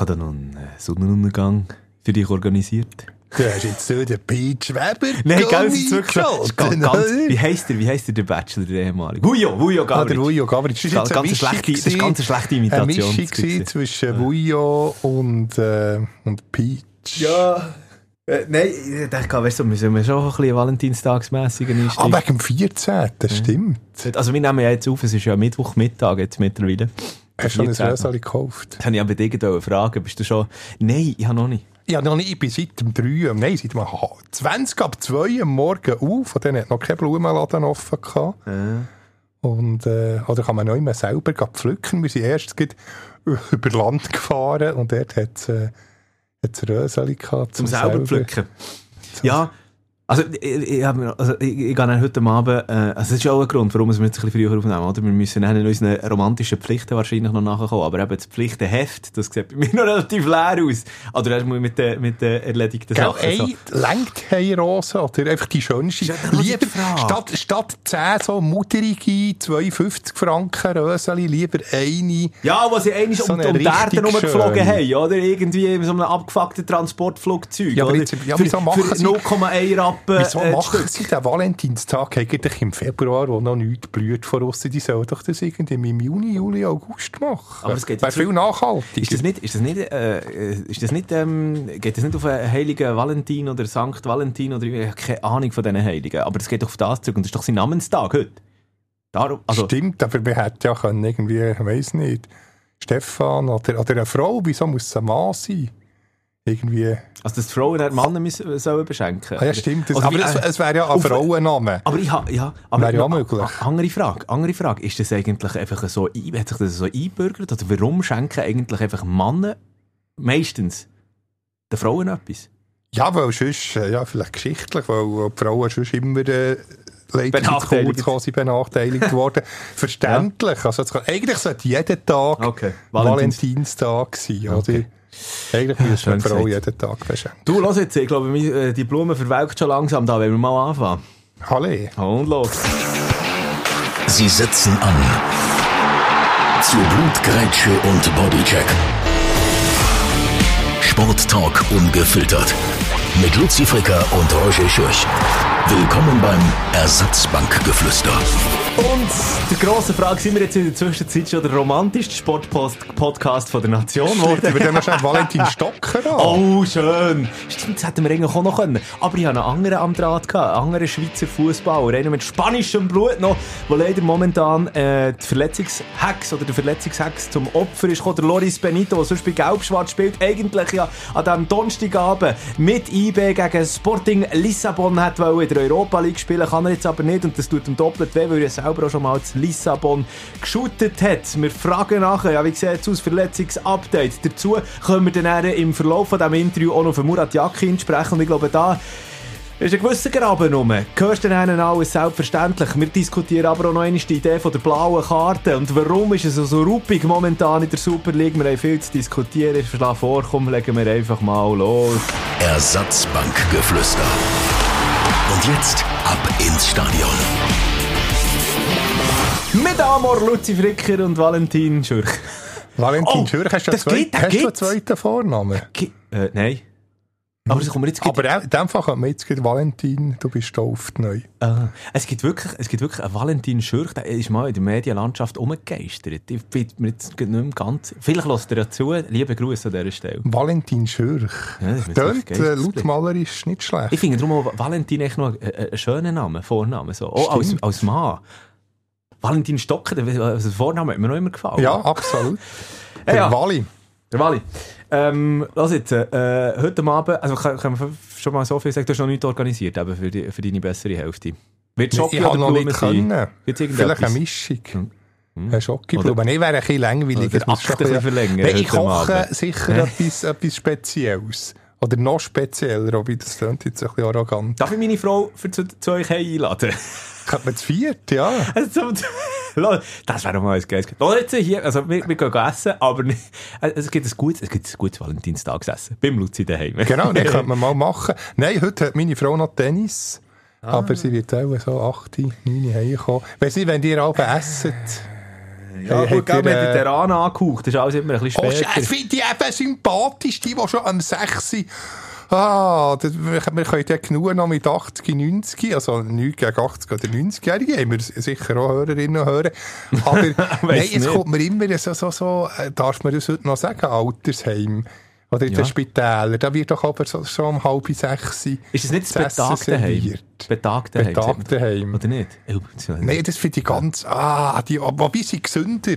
habe da noch einen äh, Sonnenuntergang für dich organisiert. Du hast jetzt so den Peach Weber Nein, gell, das ist wirklich das ist ganz, ganz, Wie heisst der, wie heisst der, der Bachelor, der ehemalige? Wujo, Wujo Ah, der Gavric. Vujo Gavric. Das ist Ganz eine schlechte- das ist ganz eine schlechte Imitation. Eine Mischung zwischen Vujo und, äh, und Peach. Ja. Äh, nein, ich dachte, weißt du, wir sollen schon ein bisschen valentinstagsmässigen Ah, Einstieg. wegen dem 14. Das stimmt. Also wir nehmen ja jetzt auf, es ist ja Mittwochmittag jetzt mittlerweile. Hast du schon ein 14. Rösali gekauft? Das habe ich bei dir fragen. Bist du schon... Nein, ich habe noch nicht. Ja, noch nicht. Ich bin seit dem 3, nein, seit dem 20 ab 2 am Morgen auf. Von denen hat noch kein Blumenladen offen gehabt. Und, äh, oder kann man noch immer selber pflücken. Wir sind erst über Land gefahren und dort hat es äh, hat's Röseli gehabt. Zum selber pflücken. Ja, also ich, ich, also, ich, ich gehe dann heute Abend, äh, also das ist auch ein Grund, warum wir jetzt ein bisschen früher aufnehmen, oder? Wir müssen dann unseren romantischen Pflichten wahrscheinlich noch nachkommen, aber eben das Pflichtenheft, das sieht bei mir noch relativ leer aus. Oder mal mit den, mit den erledigten Gell, Sachen. so. ey, lenkt Heirose oder einfach die schönste. Lieber statt, statt 10 so mutterige 52 Franken Röseli, lieber eine. Ja, was sie eigentlich So um, um die Erde rumgeflogen haben, oder? Irgendwie in so einem abgefuckten Transportflugzeug, Ja, aber jetzt- ja, für, für sie- 0,1 Rappen Wieso äh, machen sie den Valentinstag eigentlich im Februar, wo noch nichts blüht von uns? Die sollen doch das irgendwie im Juni, Juli, August machen. Aber es geht Wäre viel nachhaltiger. Ist das nicht, ist das nicht, äh, äh, ist das nicht, ähm, geht das nicht auf einen heiligen Valentin oder Sankt Valentin oder ich habe keine Ahnung von diesen Heiligen, aber es geht doch auf das zurück und das ist doch sein Namenstag heute. Darum, also, Stimmt, aber wir hätten ja können irgendwie, ich weiss nicht, Stefan oder, oder eine Frau, wieso muss es ein Mann sein? Irgendwie. also dass die Frauen die Männer müssen, sollen beschenken. Ah, ja, stimmt. Das, Oder aber wie, es, äh, es wäre ja ein Frauenname. Aber ich habe, ja, aber Wäre ja auch noch- möglich. Andere Frage, andere Frage. Ist das eigentlich einfach so, hat sich das so einbürgert oder warum schenken eigentlich einfach Männer meistens den Frauen etwas? Ja, weil sonst, äh, ja, vielleicht geschichtlich, weil, die Frauen sonst immer äh, Benachteiligt. kurz benachteiligt worden. Verständlich. Also, es kann, eigentlich sollte jeden Tag Okay. Valentinstag sein, oder? Eigentlich müssen wir Frau jeden Tag beschenken. Du, lass jetzt, ich glaube, äh, die Blume verwelkt schon langsam, da wollen wir mal anfangen. Halle. Und los. Sie setzen an. Zu Blutgrätsche und Bodycheck. Sporttalk ungefiltert. Mit Luzi Fricker und Roger Schürch. Willkommen beim Ersatzbankgeflüster. Und die grosse Frage, sind wir jetzt in der Zwischenzeit schon der romantischste Sportpodcast von der Nation geworden? wir dann noch schnell Valentin Stocker an. Oh, schön. Stimmt, das hätten wir eigentlich auch noch können. Aber ich hatte einen anderen am Draht, gehabt, einen anderen Schweizer Fußballer, einen mit spanischem Blut noch, der leider momentan äh, die Verletzungshex oder der Verletzungshex zum Opfer ist gekommen. Der Loris Benito, der sonst bei Gelb-Schwarz spielt, eigentlich ja an diesem Donnerstagabend mit IB gegen Sporting Lissabon hat wollen in der Europa League spielen, kann er jetzt aber nicht und das tut ihm doppelt weh, weil er selber auch schon mal zu Lissabon geshootet hat. Wir fragen nachher, ja, wie sieht es aus, Verletzungsupdate. Dazu können wir dann im Verlauf von diesem Interview auch noch von Murat Yakin sprechen und ich glaube, da ist ein gewisser Graben rum. Hörst du denn ihnen alles selbstverständlich? Wir diskutieren aber auch noch einmal die Idee von der blauen Karte und warum ist es so ruppig momentan in der Super League? Wir haben viel zu diskutieren. Ich schlage vor, komm, legen wir einfach mal los. Ersatzbankgeflüster. Und jetzt ab ins Stadion. Mit Amor, Luzi Fricker und Valentin Schürch. Valentin Oh, Schürch, hast du einen das hast du einen zweiten Vornamen? Äh, nein. Aber das kommt jetzt Aber auch in dem Fall könnte man jetzt Valentin, du bist stolz neu. Ah, es gibt wirklich, es gibt wirklich einen Valentin Schürch, der ist mal in der Medienlandschaft umgegeistert. Ich bin mir jetzt nicht mehr ganz... Vielleicht lässt er ja zu. Liebe Grüße an dieser Stelle. Valentin Schürch. Ja, ist so äh, geistlich. lautmalerisch nicht schlecht. Ich finde darum auch Valentin echt noch einen, schönen Namen, Vornamen. So. Auch als, als Mann. Valentin Stocker, der also der Vorname hat mir noch immer gefallen. Ja, absolut. Der ja. Wally. Der Wally. Ähm, lass jetzt, äh, heute Abend, also kann, kann man schon mal so viel sagen, du hast noch nichts organisiert eben für, die, für deine bessere Hälfte. Wird Schoki Ich habe oder noch Blumen nicht können. Vielleicht eine Mischung. Hm. Eine Schokiblume. Ich wäre ein bisschen langweilig. Oder Es muss schon Akte ein bisschen verlängern ich koche sicher etwas, etwas Spezielles. Oder noch spezieller, wobei das klingt jetzt ein bisschen arrogant. Darf ich meine Frau für zu, zu euch einladen? Könnte man zu viert, ja. Also, das wäre doch mal ein geiles. Jetzt hier, also wir, wir gehen essen, aber nicht, also, es gibt ein gutes, es gibt ein gutes Valentinstagsessen. Beim Luzi daheim. Genau, das könnte man mal machen. Nein, heute hat meine Frau noch Tennis. Ah. Aber sie wird auch so 8, 9 heimkommen. Wenn sie, wenn ihr alle essen, Ja, Hey, gut, gell, wir haben äh, den Terran angehaucht, das ist alles immer ein bisschen Oh, später. das finde ich eben sympathisch, die, die schon am 6. Ah, das, wir, wir können ja genug noch mit 80, 90, also nichts gegen 80 oder 90-Jährige, haben wir sicher auch Hörerinnen und Hörer. Aber nein, es nicht. kommt mir immer so, so, so, äh, darf man das heute noch sagen, Altersheim. Oder in Ja. den Spitälern, da wird doch aber so, so um halb sechs Ist es nicht das sagt man. Betagtenheim. Oder nicht? Oh, das- Nein, das finde ich ganz, ah, die, wobei sie gesünder.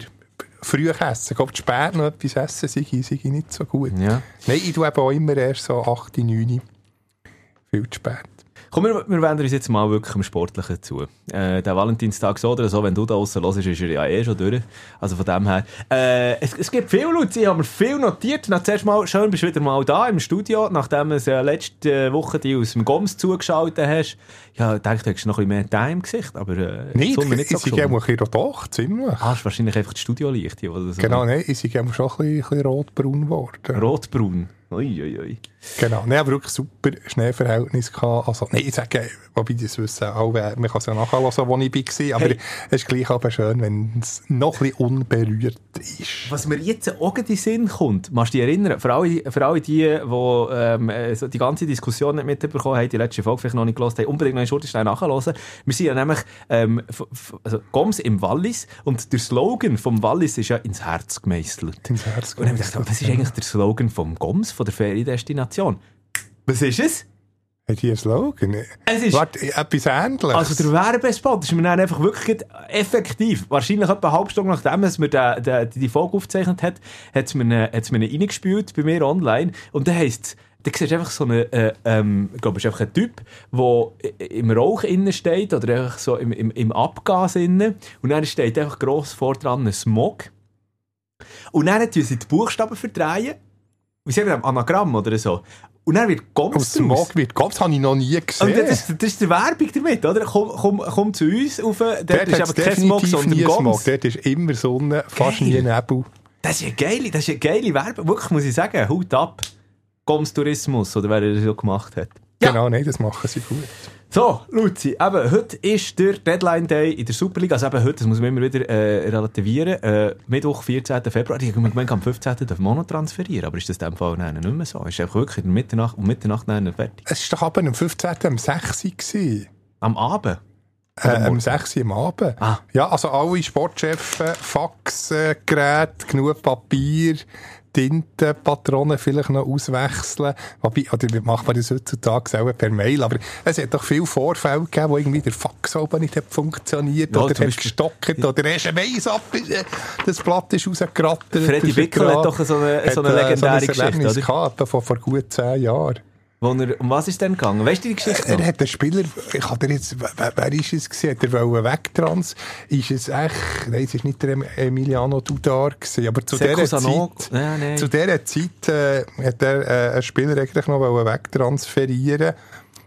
Früh essen. Ich glaube, spät noch etwas essen, sei ich, sei ich nicht so gut. Ja. Nein, ich tue eben auch immer erst so 8, 9. Viel zu spät. Komm, wir, wir wenden uns jetzt mal wirklich am Sportlichen zu. Äh, der Valentinstag so oder so, wenn du da draussen hörst, ist er ja eh schon durch. Also von dem her. Äh, es, es gibt viel Leute, ich habe mir viel notiert. Na, zuerst mal, schön, bist du wieder mal da im Studio, nachdem du ja letzte Woche die aus dem Goms zugeschaltet hast. Ja, ich dachte, du hättest noch ein bisschen mehr Time im Gesicht, aber äh, Nein, ich so sei geschoben. ein bisschen doch, ziemlich. Ah, ist wahrscheinlich einfach das Studiolicht hier. Oder so. Genau, nein, ich sei schon ein bisschen, ein bisschen rotbraun geworden. Rotbraun. Ui, ui, ui. Genau, nein, aber wirklich super Schneeverhältnis gehabt. Also, nein, ich sage, wobei das wissen auch, man kann es ja nachhören, wo ich war, aber Hey. es ist gleich aber schön, wenn es noch ein bisschen unberührt ist. Was mir jetzt auch in den Sinn kommt, machst du dich erinnern, für alle, für alle die, die ähm, äh, die ganze Diskussion nicht mitbekommen haben, die letzte Folge vielleicht noch nicht gehört haben, unbedingt noch in Schurtenstein nachhören. Wir sind ja nämlich ähm, also Goms im Wallis und der Slogan vom Wallis ist ja ins Herz gemeißelt. Ins Herz Und dann habe ich gedacht, was ist eigentlich der Slogan vom Goms, von der Feriendestination? Was ist es? Hat die einen Slogan? Es ist... Warte, etwas Ähnliches. Also der Werbespot ist mir dann einfach wirklich effektiv, wahrscheinlich etwa eine halbe Stunde nachdem dass mir der, der, die Folge aufgezeichnet hat, hat es mir, hat's mir reingespielt bei mir online und dann heisst es, da siehst du einfach so einen, äh, ähm, glaube, es einfach ein Typ, der im Rauch innen steht oder einfach so im, im, im Abgas innen und dann steht einfach gross vor dran ein Smog und dann tun sie die Buchstaben verdrehen, wie sagen wir, Anagramm oder so und dann wird Goms draus. Smog wird, das habe ich noch nie gesehen. Und das, das ist die Werbung damit, oder? Komm, komm, komm zu uns rauf, dort, Dort ist aber kein Smog, sondern nie Smog. Goms. Dort ist immer Sonne, fast Geil. nie Nebel. Das ist eine geile, das ist eine geile Werbung. Wirklich, muss ich sagen, Hut ab. Goms Tourismus, oder wer das so gemacht hat. Ja. Genau, nein, das machen sie gut. So, Luzi, eben, heute ist der Deadline Day in der Superliga. Also eben heute, das muss man immer wieder äh, relativieren. Äh, Mittwoch, 14. Februar. Ich habe gemeint, am 15. darf man noch transferieren. Aber ist das in dem Fall nein, nicht mehr so? Ist einfach wirklich in der Mitternacht, um Mitternacht nein, fertig. Es war doch aber am 15. am 6. gewesen. Am Abend. Äh, am 6. am Abend. Ah. Ja, also alle Sportchefs, Faxgeräte, genug Papier, Tinte, Patronen vielleicht noch auswechseln. Wobei, oder macht man das heutzutage selber per Mail? Aber es hat doch viele Vorfälle gegeben, wo irgendwie der Fax oben nicht hat funktioniert Ja, oder hat gestockt oder erst ein Weiss ab, äh, das Blatt ist rausgerattert. Freddy vergraben. hat doch so eine- so eine Hat, äh, legendäre so ein Geschichte, oder? Gehabt, vor gut zehn Jahren. Wo er, um was ist denn gegangen? Weißt du die Geschichte noch? Er hat den Spieler, ich hatte jetzt, wer, wer ist es gewesen? Hat er wollen wegtrans? Ist es echt, nein, es ist nicht der Em- Emiliano Dudar gewesen, aber zu Seko dieser? Zeit, Ja, nein. zu dieser Zeit, äh, hat er, äh, einen Spieler eigentlich noch wollen wegtransferieren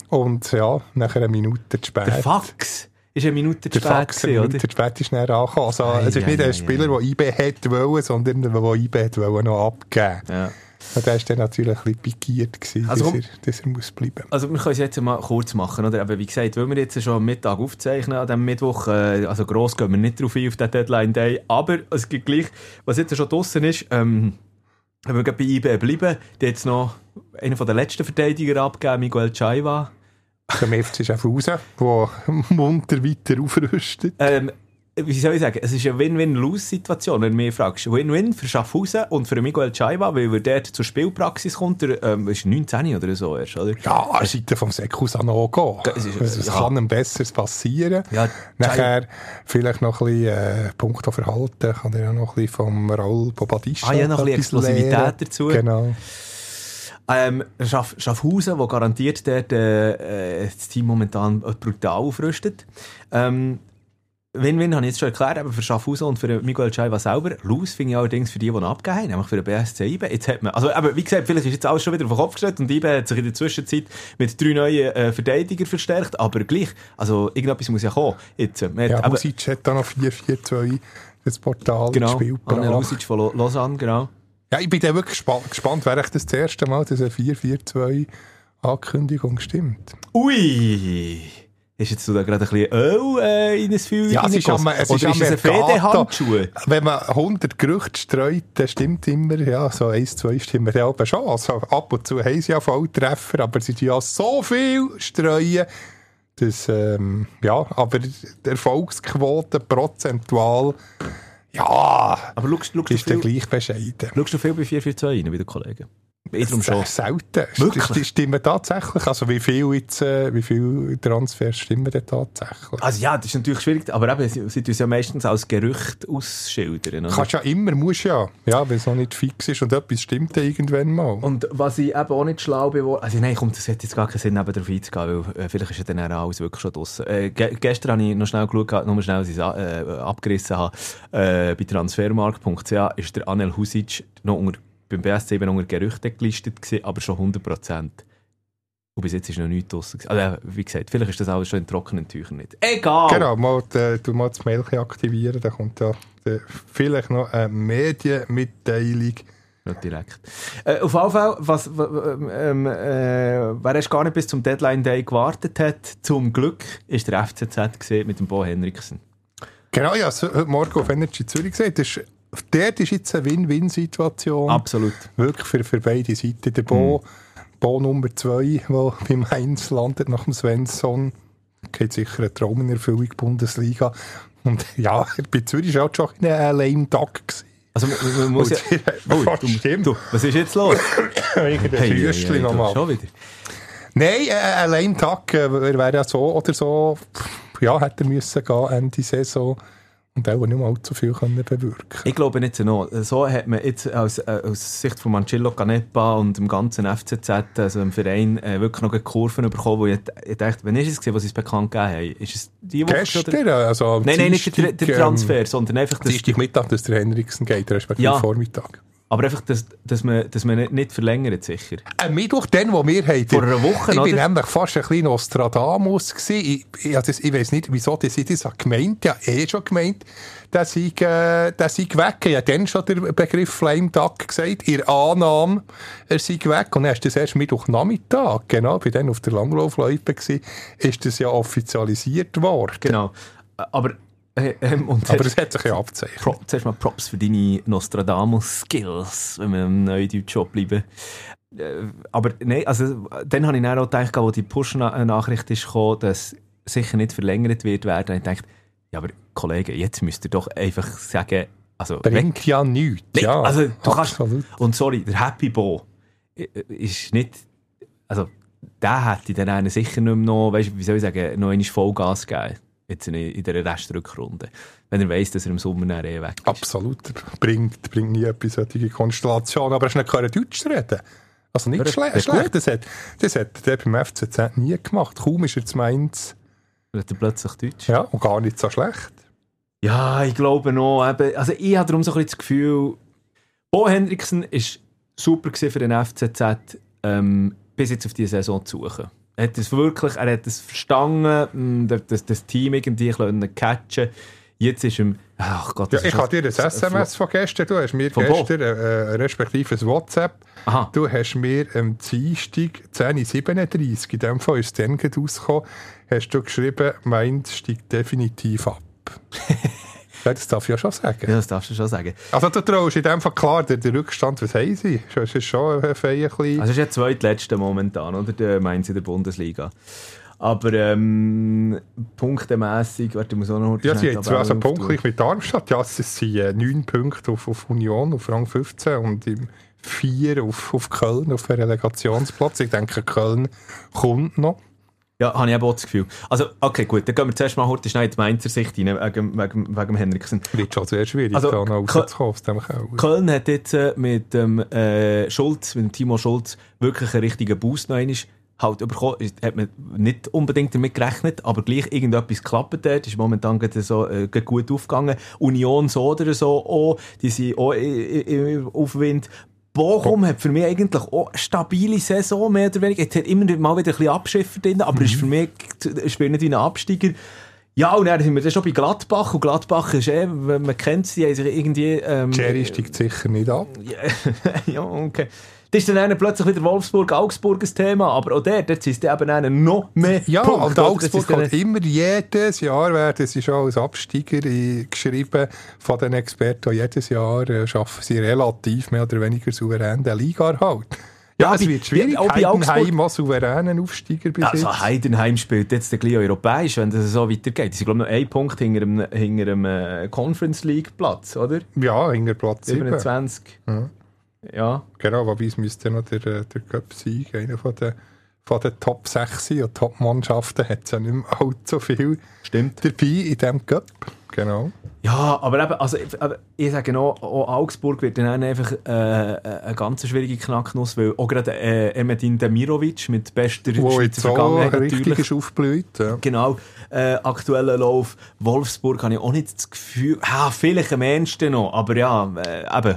und ja, nachher eine Minute zu spät. Der Fax ist eine Minute zu spät gewesen, oder? Minute zu spät ist näher angekommen. Also, Ei, es ist ei, nicht ei, ein Spieler, der IB hätte wollen, sondern der, der IB hätte wollen noch abgeben. Ja. Und der war dann natürlich ein bisschen pikiert, gewesen, Also dass, er, dass er muss bleiben. Also wir können es jetzt mal kurz machen, oder? Aber wie gesagt, weil wir jetzt schon am Mittag aufzeichnen, an diesem Mittwoch, äh, also gross gehen wir nicht drauf ein, auf den Deadline Day, aber es gibt gleich, was jetzt schon draussen ist, ähm, wenn wir bei IB bleiben, die jetzt noch einen der letzten Verteidiger abgegeben, Miguel Chaiva. Zum FC Schaffhausen, der munter weiter aufrüstet. Ähm, wie soll ich sagen, es ist eine Win-Win-Lose-Situation, wenn du mich fragst. Win-Win für Schaffhausen und für Miguel Chaiva, weil er dort zur Spielpraxis kommt, der ähm, ist 19 oder so erst, oder? Ja, an der Seite vom Sekus Sanogo. Es ist- Was, was ja. kann ihm Besseres passieren? Ja, Nachher vielleicht noch ein bisschen äh, Punkte Verhalten, kann er ja noch ein bisschen vom Raul Bobadista Ah, ja, noch ein bisschen Explosivität lernen. dazu. Genau. Ähm, Schaff, Schaffhausen, wo garantiert dort, äh, äh, das Team momentan brutal aufrüstet. Ähm, Win-Win habe ich jetzt schon erklärt, aber für Schaffhausen und für Miguel Chaiva selber. Lose finde ich allerdings für die, die abgegeben haben, nämlich für den BSC IBE. Jetzt hat man, also, aber wie gesagt, vielleicht ist jetzt alles schon wieder auf den Kopf gestellt und IBE hat sich in der Zwischenzeit mit drei neuen äh, Verteidigern verstärkt, aber gleich, also irgendetwas muss ja kommen. Jetzt, äh, Ja, eben- Husic hat da noch 4-4-2 das Portal genau, Anne gebracht. Lusic von Lausanne, genau. Ja, ich bin dann wirklich gespa gespannt, wäre ich das, das erste Mal, dass eine 4-4-2 Ankündigung stimmt. Ui! Hast jetzt du da gerade ein bisschen Öl äh, in ein Feuer Ja, es ist am- es ist ist es ein am Mercato. Federhandschuh? Wenn man 100 Gerüchte streut, dann stimmt immer, ja, so eins, zwei stimmen ja aber schon. Also ab und zu haben sie ja Volltreffer, aber sie tun ja so viel streuen, dass, ähm, ja, aber die Erfolgsquote prozentual, ja, Aber schaust, schaust, du ist dann gleich bescheiden. schaust du viel bei 442 rein, wie der Kollege? Ich drum schon. Selten. Wirklich? Die stimmen tatsächlich. Also wie viel jetzt, äh, wie viel Transfers stimmen denn tatsächlich? Also ja, das ist natürlich schwierig, aber eben, sie, sie tun es ja meistens als Gerücht ausschildern. Oder? Kannst ja immer, musst ja. Ja, wenn es noch nicht fix ist und etwas stimmt dann irgendwann mal. Und was ich eben auch nicht schlau bin, also nein, kommt, das hat jetzt gar keinen Sinn, eben darauf einzugehen, weil äh, vielleicht ist ja dann auch alles wirklich schon draussen. Äh, ge gestern habe ich noch schnell geschaut, nur schnell, dass ich es äh, abgerissen habe. Äh, bei transfermarkt.ch ist der Anel Husic noch unter, beim BSC eben unter Gerüchte gelistet gewesen, aber schon 100%. Und bis jetzt ist noch nichts draussen. Also, äh, wie gesagt, vielleicht ist das alles schon in trockenen Tüchern nicht. Egal! Genau, mal, die, du mal das Mail aktivieren, dann kommt ja äh, vielleicht noch eine Medienmitteilung. Nicht direkt. Äh, auf jeden Fall, was, ähm, äh, wer erst gar nicht bis zum Deadline Day gewartet hat, zum Glück, ist der FCZ gesehen mit dem Bo Henriksen. Genau, ja, heute Morgen auf Energy Zürich das ist, dort ist jetzt eine Win-Win-Situation. Absolut. Wirklich für, für beide Seiten. Der Bo, Bo Nummer 2, der beim Heinz landet nach dem Svensson, geht sicher ein Traum in Erfüllung Bundesliga. Und ja, bei Zürich war auch schon ein lame Tag. gewesen. Also man, man muss ja... Oh, du, stimmt. du, was ist jetzt los? Irgendein Hey, hey, Rüstchen hey, du, nochmal. Schon wieder. Nein, äh, ein lame Tag. äh, Er wäre ja so oder so, ja, hätte er müssen gehen Ende Saison. Und auch nicht mal allzu viel können bewirken Ich glaube nicht so noch. So hat man jetzt aus, äh, aus Sicht von Mancillo Canepa und dem ganzen FCZ, also dem Verein, äh, wirklich noch eine Kurve bekommen, wo ich, ich dachte, wann ist es gewesen, was sie es bekannt gegeben haben? Ist es die Woche? Gestern, also am Nein, nein, nicht der, der Transfer, sondern einfach Ähm, das... Dienstag Mittag, dass der Henriksen geht, respektive Ja. Vormittag. Aber einfach, dass, dass man, dass man nicht, verlängert, sicher. Ein Mittwoch, den, wo wir haben. Vor einer Woche, Ich bin nämlich fast ein bisschen Nostradamus gewesen. Ich, ich, das, ich weiss nicht, wieso das ich das gemeint. Ja, eh schon gemeint, dass ich, äh, dass ich weg. Ich habe dann schon den Begriff Flame Duck gesagt. Ihr Annahme, er sei weg. Und dann ist das erst Mittwochnachmittag, genau, bin dann auf der Langlaufloipe gewesen, ist das ja offizialisiert worden. Genau. Aber, ähm, und Aber es hat sich ja abzeichnet. Pro, zuerst mal Props für deine Nostradamus-Skills, wenn wir im Neudeutsch bleiben. Äh, aber nein, also dann habe ich dann auch gedacht, als die Push-Nachricht ist gekommen, dass sicher nicht verlängert wird werden, habe ich gedacht, ja, aber Kollegen, jetzt müsst ihr doch einfach sagen, also Bringt ja nichts. Nein, ja, also du kannst, absolut. und sorry, der Happy Bo äh, ist nicht, also der hätte dann einen sicher nicht mehr noch, weißt, wie soll ich sagen, noch einmal Vollgas gegeben, jetzt in, in der Restrückrunde, wenn er weiss, dass er im Sommer dann eh weg ist. Absolut. Bringt, bringt nie etwas solche Konstellation. Aber hast du nicht Deutsch reden Also nicht Ja, schle das ist schlecht. Das hat, das hat der beim FCZ nie gemacht. Kaum ist er zu Mainz. Wird er plötzlich Deutsch? Ja, und gar nicht so schlecht. Ja, ich glaube noch. Eben, also ich habe darum so ein bisschen das Gefühl, Bo Hendrickson ist super für den FCZ, ähm, bis jetzt auf diese Saison zu suchen. Er hat es wirklich, er hat es verstanden, mh, das, das Team irgendwie können catchen. Jetzt ist ihm, ach Gott, Ja, ich habe dir ein SMS von gestern, du hast mir gestern, äh, respektive ein WhatsApp, Aha. du hast mir am Dienstag 10.37 in dem Fall ist es dann rausgekommen, hast du geschrieben, Mainz steigt definitiv ab. ja, das darf ich ja schon sagen. Ja, das darfst du schon sagen. Also du traust in dem Fall klar, der, der Rückstand, was haben sie? Es ist schon ein bisschen... Also es ist ja zweitletzte momentan, oder? Der Mainz in der Bundesliga. Aber ähm, punktemässig, warte, ich muss auch noch ja, sie haben also punktgleich mit Darmstadt. Ja, es sind äh, 9 Punkte auf, auf Union, auf Rang 15 und im 4 auf, auf Köln, auf den Relegationsplatz. Ich denke, Köln kommt noch. Ja, habe ich eben auch das Gefühl. Also, okay, gut, dann gehen wir zuerst mal heute schnell in die Mainzer Sicht rein, wegen, wegen, wegen Henriksen. Wird schon sehr schwierig, Also, da noch rauszukommen aus dem Keller. Köln hat jetzt äh, mit dem äh, Schulz, mit dem Timo Schulz, wirklich einen richtigen Boost noch einmal halt bekommen. Ist- Hat man nicht unbedingt damit gerechnet, aber gleich irgendetwas klappt dort. Ist momentan gerade so äh, gut aufgegangen. Union so oder so auch, die sind auch im Aufwind. Bochum hat für mich eigentlich auch eine stabile Saison, mehr oder weniger. Jetzt hat immer mal wieder ein bisschen Abschiffer drin, aber ist für mich spielt nicht wie ein Absteiger. Ja, und dann sind wir dann schon bei Gladbach. Und Gladbach ist eh, man kennt sie, haben sich irgendwie... Ähm, Jerry steigt sicher nicht ab. ja, ja, okay. Das ist dann plötzlich wieder Wolfsburg-Augsburg ein Thema, aber auch der, dort ist eben einer noch mehr Ja, Punkte, und? Augsburg ist hat immer jedes Jahr, werden sie schon als Absteiger geschrieben von den Experten, jedes Jahr äh, schaffen sie relativ mehr oder weniger souverän den Liga-Erhalt. Ja, Ja, es wird schwierig, auch bei Heidenheim auch souveränen Aufsteiger bis Also jetzt. Heidenheim spielt jetzt ein bisschen europäisch, wenn das so weitergeht. Sie glaube ich, noch einen Punkt hinter einem, hinter einem äh, Conference League Platz, oder? Ja, hinter Platz 7. 27. Ja. Ja. Genau, wobei es müsste noch der, äh, der Cup sein, einer von den, von den Top 6 sein. und Top-Mannschaften hat es ja nicht mehr allzu viel Stimmt. dabei in diesem Cup. Genau. Ja, aber eben, also, aber ich sage noch, auch Augsburg wird dann einfach äh, eine ganz schwierige Knacknuss, weil auch gerade äh, Emedin Demirovic mit bester Wo Schweizer jetzt Vergangenheit richtig natürlich. ist aufgeblüht. Ja. Genau, äh, aktueller Lauf. Wolfsburg habe ich auch nicht das Gefühl, ja, vielleicht am ehesten noch, aber ja, äh, eben.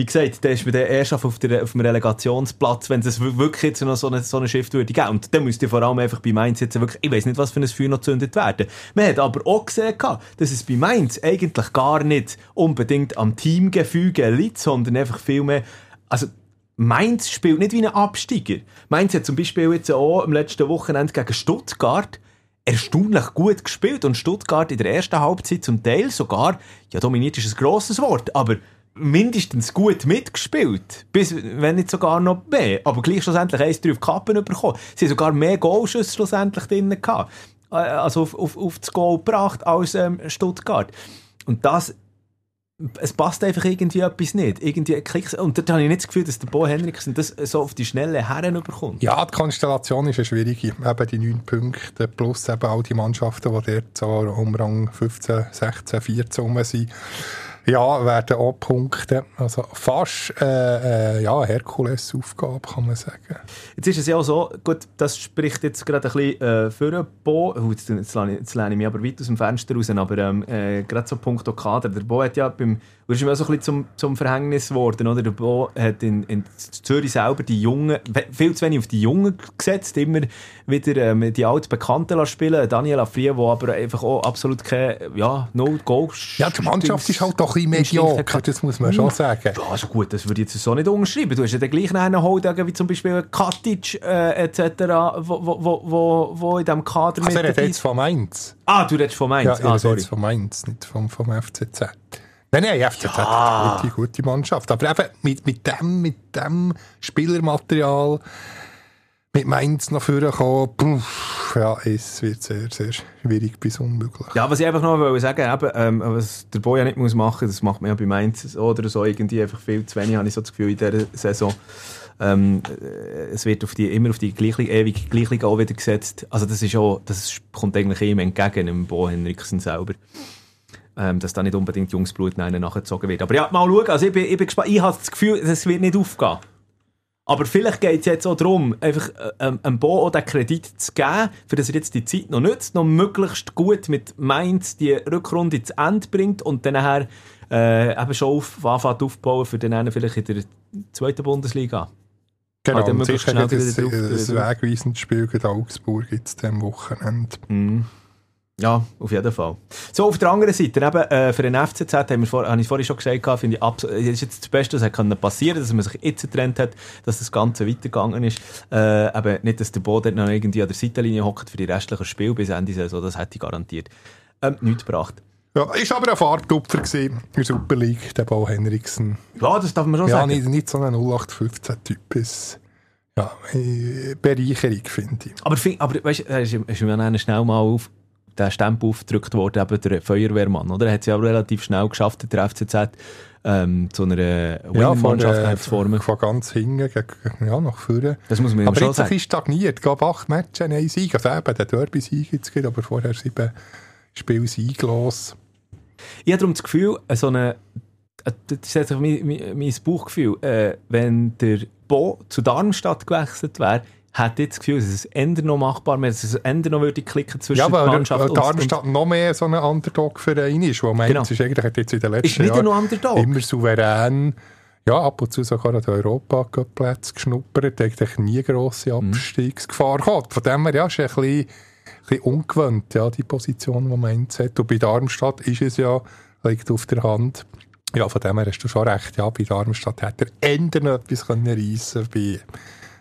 Wie gesagt, der ist mir der erst auf, der, auf dem Relegationsplatz, wenn es wirklich jetzt noch so eine, so eine Shift würde geben. Und dann müsste vor allem einfach bei Mainz jetzt wirklich, ich weiß nicht, was für ein Feuer noch gezündet werden. Man hat aber auch gesehen, dass es bei Mainz eigentlich gar nicht unbedingt am Teamgefüge liegt, sondern einfach viel mehr, also Mainz spielt nicht wie ein Absteiger. Mainz hat zum Beispiel jetzt auch am letzten Wochenende gegen Stuttgart erstaunlich gut gespielt und Stuttgart in der ersten Halbzeit zum Teil sogar, ja dominiert ist ein grosses Wort, aber mindestens gut mitgespielt. Bis, wenn nicht sogar noch mehr. Aber gleich schlussendlich 1-3 auf die Kappen bekommen. Sie haben sogar mehr Goalschüsse schlussendlich drin gehabt. Äh, Also auf, auf, auf das Goal gebracht als ähm, Stuttgart. Und das es passt einfach irgendwie etwas nicht. Irgendwie klickt Und dort habe ich nicht das Gefühl, dass der Bo Henriksen das so auf die schnelle Herren überkommt. Ja, die Konstellation ist eine schwierige. Eben die neun Punkte plus eben all die Mannschaften, die dort so um Rang 15, 16, 14 rum sind. Ja, werden auch Punkte. Also fast äh, äh, ja, eine Herkulesaufgabe, kann man sagen. Jetzt ist es ja auch so, gut, das spricht jetzt gerade ein bisschen äh, für den Bo. Oh, jetzt, jetzt, jetzt lehne ich mich aber weit aus dem Fenster raus, aber ähm, äh, gerade so Punkt Kader. Der Bo hat ja beim, du ist mir auch so ein bisschen zum, zum Verhängnis geworden, oder? Der Bo hat in, in Zürich selber die Jungen, viel zu wenig auf die Jungen gesetzt, immer wieder ähm, die alten Bekannten spielen. Daniel Afria, der aber einfach auch absolut kein, ja, no Goal Ja, die Mannschaft ist halt doch bisschen mediocre, das muss man schon sagen. Ja, also gut, das würde ich jetzt so nicht unterschreiben. Du hast ja den gleichen einen Holden, wie zum Beispiel Katic äh, etc., wo, wo, wo, wo, in diesem Kader Also er mit redet jetzt von Mainz. Ah, du redest von Ja, Mainz. er ah, sorry. jetzt von Mainz, nicht vom, vom FCZ. Nein, nein, FCZ Ja. hat eine gute, gute Mannschaft. Aber eben mit, mit dem, mit dem Spielermaterial mit Mainz noch vorkommen, puh, ja, es wird sehr, sehr schwierig bis unmöglich. Ja, was ich einfach noch wollte sagen, eben, ähm, was der Boy ja nicht muss machen, das macht man ja bei Mainz oder so irgendwie einfach viel zu wenig, habe ich so das Gefühl in dieser Saison. Ähm, äh, es wird auf die, immer auf die gleiche, ewig gleiche auch wieder gesetzt. Also das ist auch, das kommt eigentlich ihm entgegen, dem Bo Henriksen selber. Ähm, dass da nicht unbedingt Jungsblut nachgezogen wird. Aber ja, mal schauen, also ich bin, ich bin gespannt. Ich habe das Gefühl, es wird nicht aufgehen. Aber vielleicht geht es jetzt auch darum, einfach äh, ähm, einem Bo auch den Kredit zu geben, für dass er jetzt die Zeit noch nutzt, noch möglichst gut mit Mainz die Rückrunde zu Ende bringt und dann nachher äh, eben schon auf, anfängt aufbauen für dann nachher vielleicht in der zweiten Bundesliga. Genau, dann und sicher ein, drauf- ein wegweisendes Spiel gegen Augsburg jetzt am Wochenende. Mhm. Ja, auf jeden Fall. So, auf der anderen Seite, eben, äh, für den FCZ, haben wir vor, habe ich vorhin schon gesagt, finde ich, abs- das ist jetzt das Beste, was hätte können passieren dass man sich jetzt getrennt hat, dass das Ganze weitergegangen ist. Äh, eben nicht, dass der Boden noch irgendwie an der Seitenlinie hockt für die restlichen Spiele bis Ende Saison, das hätte ich garantiert ähm, nichts gebracht. Ja, ist aber ein Farbtupfer gewesen in der Super League, der Bo Henriksen. Ja, das darf man schon Ja, sagen. nicht, nicht so ein 0815-Typ ist. Ja, äh, Bereicherung, finde ich. Aber, aber weißt du, ist mir dann schnell mal auf der Stempel aufgedrückt worden, eben der Feuerwehrmann, oder? Er hat es ja auch relativ schnell geschafft, der FCZ, ähm, zu einer Ja, Win-Mannschaft äh, zu formen. von ganz hinten ja, nach vorne. Das muss man Aber schon jetzt sagen. bisschen stagniert. Gab acht Matches, ein Sieg. Also eben, der Derby-Sieg jetzt geht, aber vorher sieben Spiele sieglos. Ich habe darum das Gefühl, so eine, äh, das ist jetzt mein, mein, mein Bauchgefühl, äh, wenn der Bo zu Darmstadt gewechselt wäre, hätte ich das Gefühl, dass es ändern noch machbar wäre, dass es ändern noch würde klicken zwischen Ja, aber Mannschaft äh, und, Darmstadt noch mehr so ein Underdog-Verein ist, wo Mainz Genau. ist eigentlich hat jetzt in den letzten Jahren immer souverän, ja, ab und zu sogar an den Europa-Plätzen geschnuppert, eigentlich nie grosse Mhm. Abstiegsgefahr gehabt. Von dem her, ja, ist ein bisschen, ein bisschen ungewöhnt, ja, die Position, die Mainz hat. Und bei Darmstadt ist es ja, liegt auf der Hand, Ja, von dem her hast du schon recht. Ja, bei Darmstadt hätte er ändern etwas können reissen Bei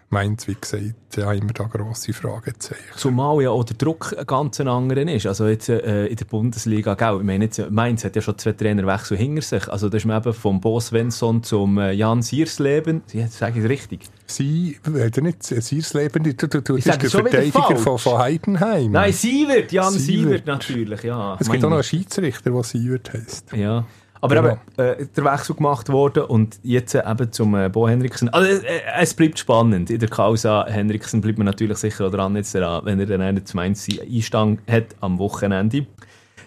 Mainz, wie gesagt, ja, immer da grosse Fragezeichen. Zumal ja auch der Druck ein ganz anderer ist. Also jetzt äh, in der Bundesliga, gell? Ich meine, jetzt, Mainz hat ja schon zwei Trainerwechsel hinter sich. Also das ist man eben vom Bo Svensson zum äh, Jan Siersleben. Ja, sage ich es richtig. Sie, hat er nicht Siersleben, du, du, du sage der Verteidiger von, von Heidenheim. Nein, Sievert, Jan. Sievert, natürlich, ja. es gibt auch noch einen Schiedsrichter, der Sievert heisst. Ja. Aber Genau. eben, äh, der Wechsel gemacht worden und jetzt äh, eben zum äh, Bo Henriksen. Also, äh, es bleibt spannend. In der Causa Henriksen bleibt man natürlich sicher dran, jetzt daran, wenn er dann einen zum Einstand hat am Wochenende.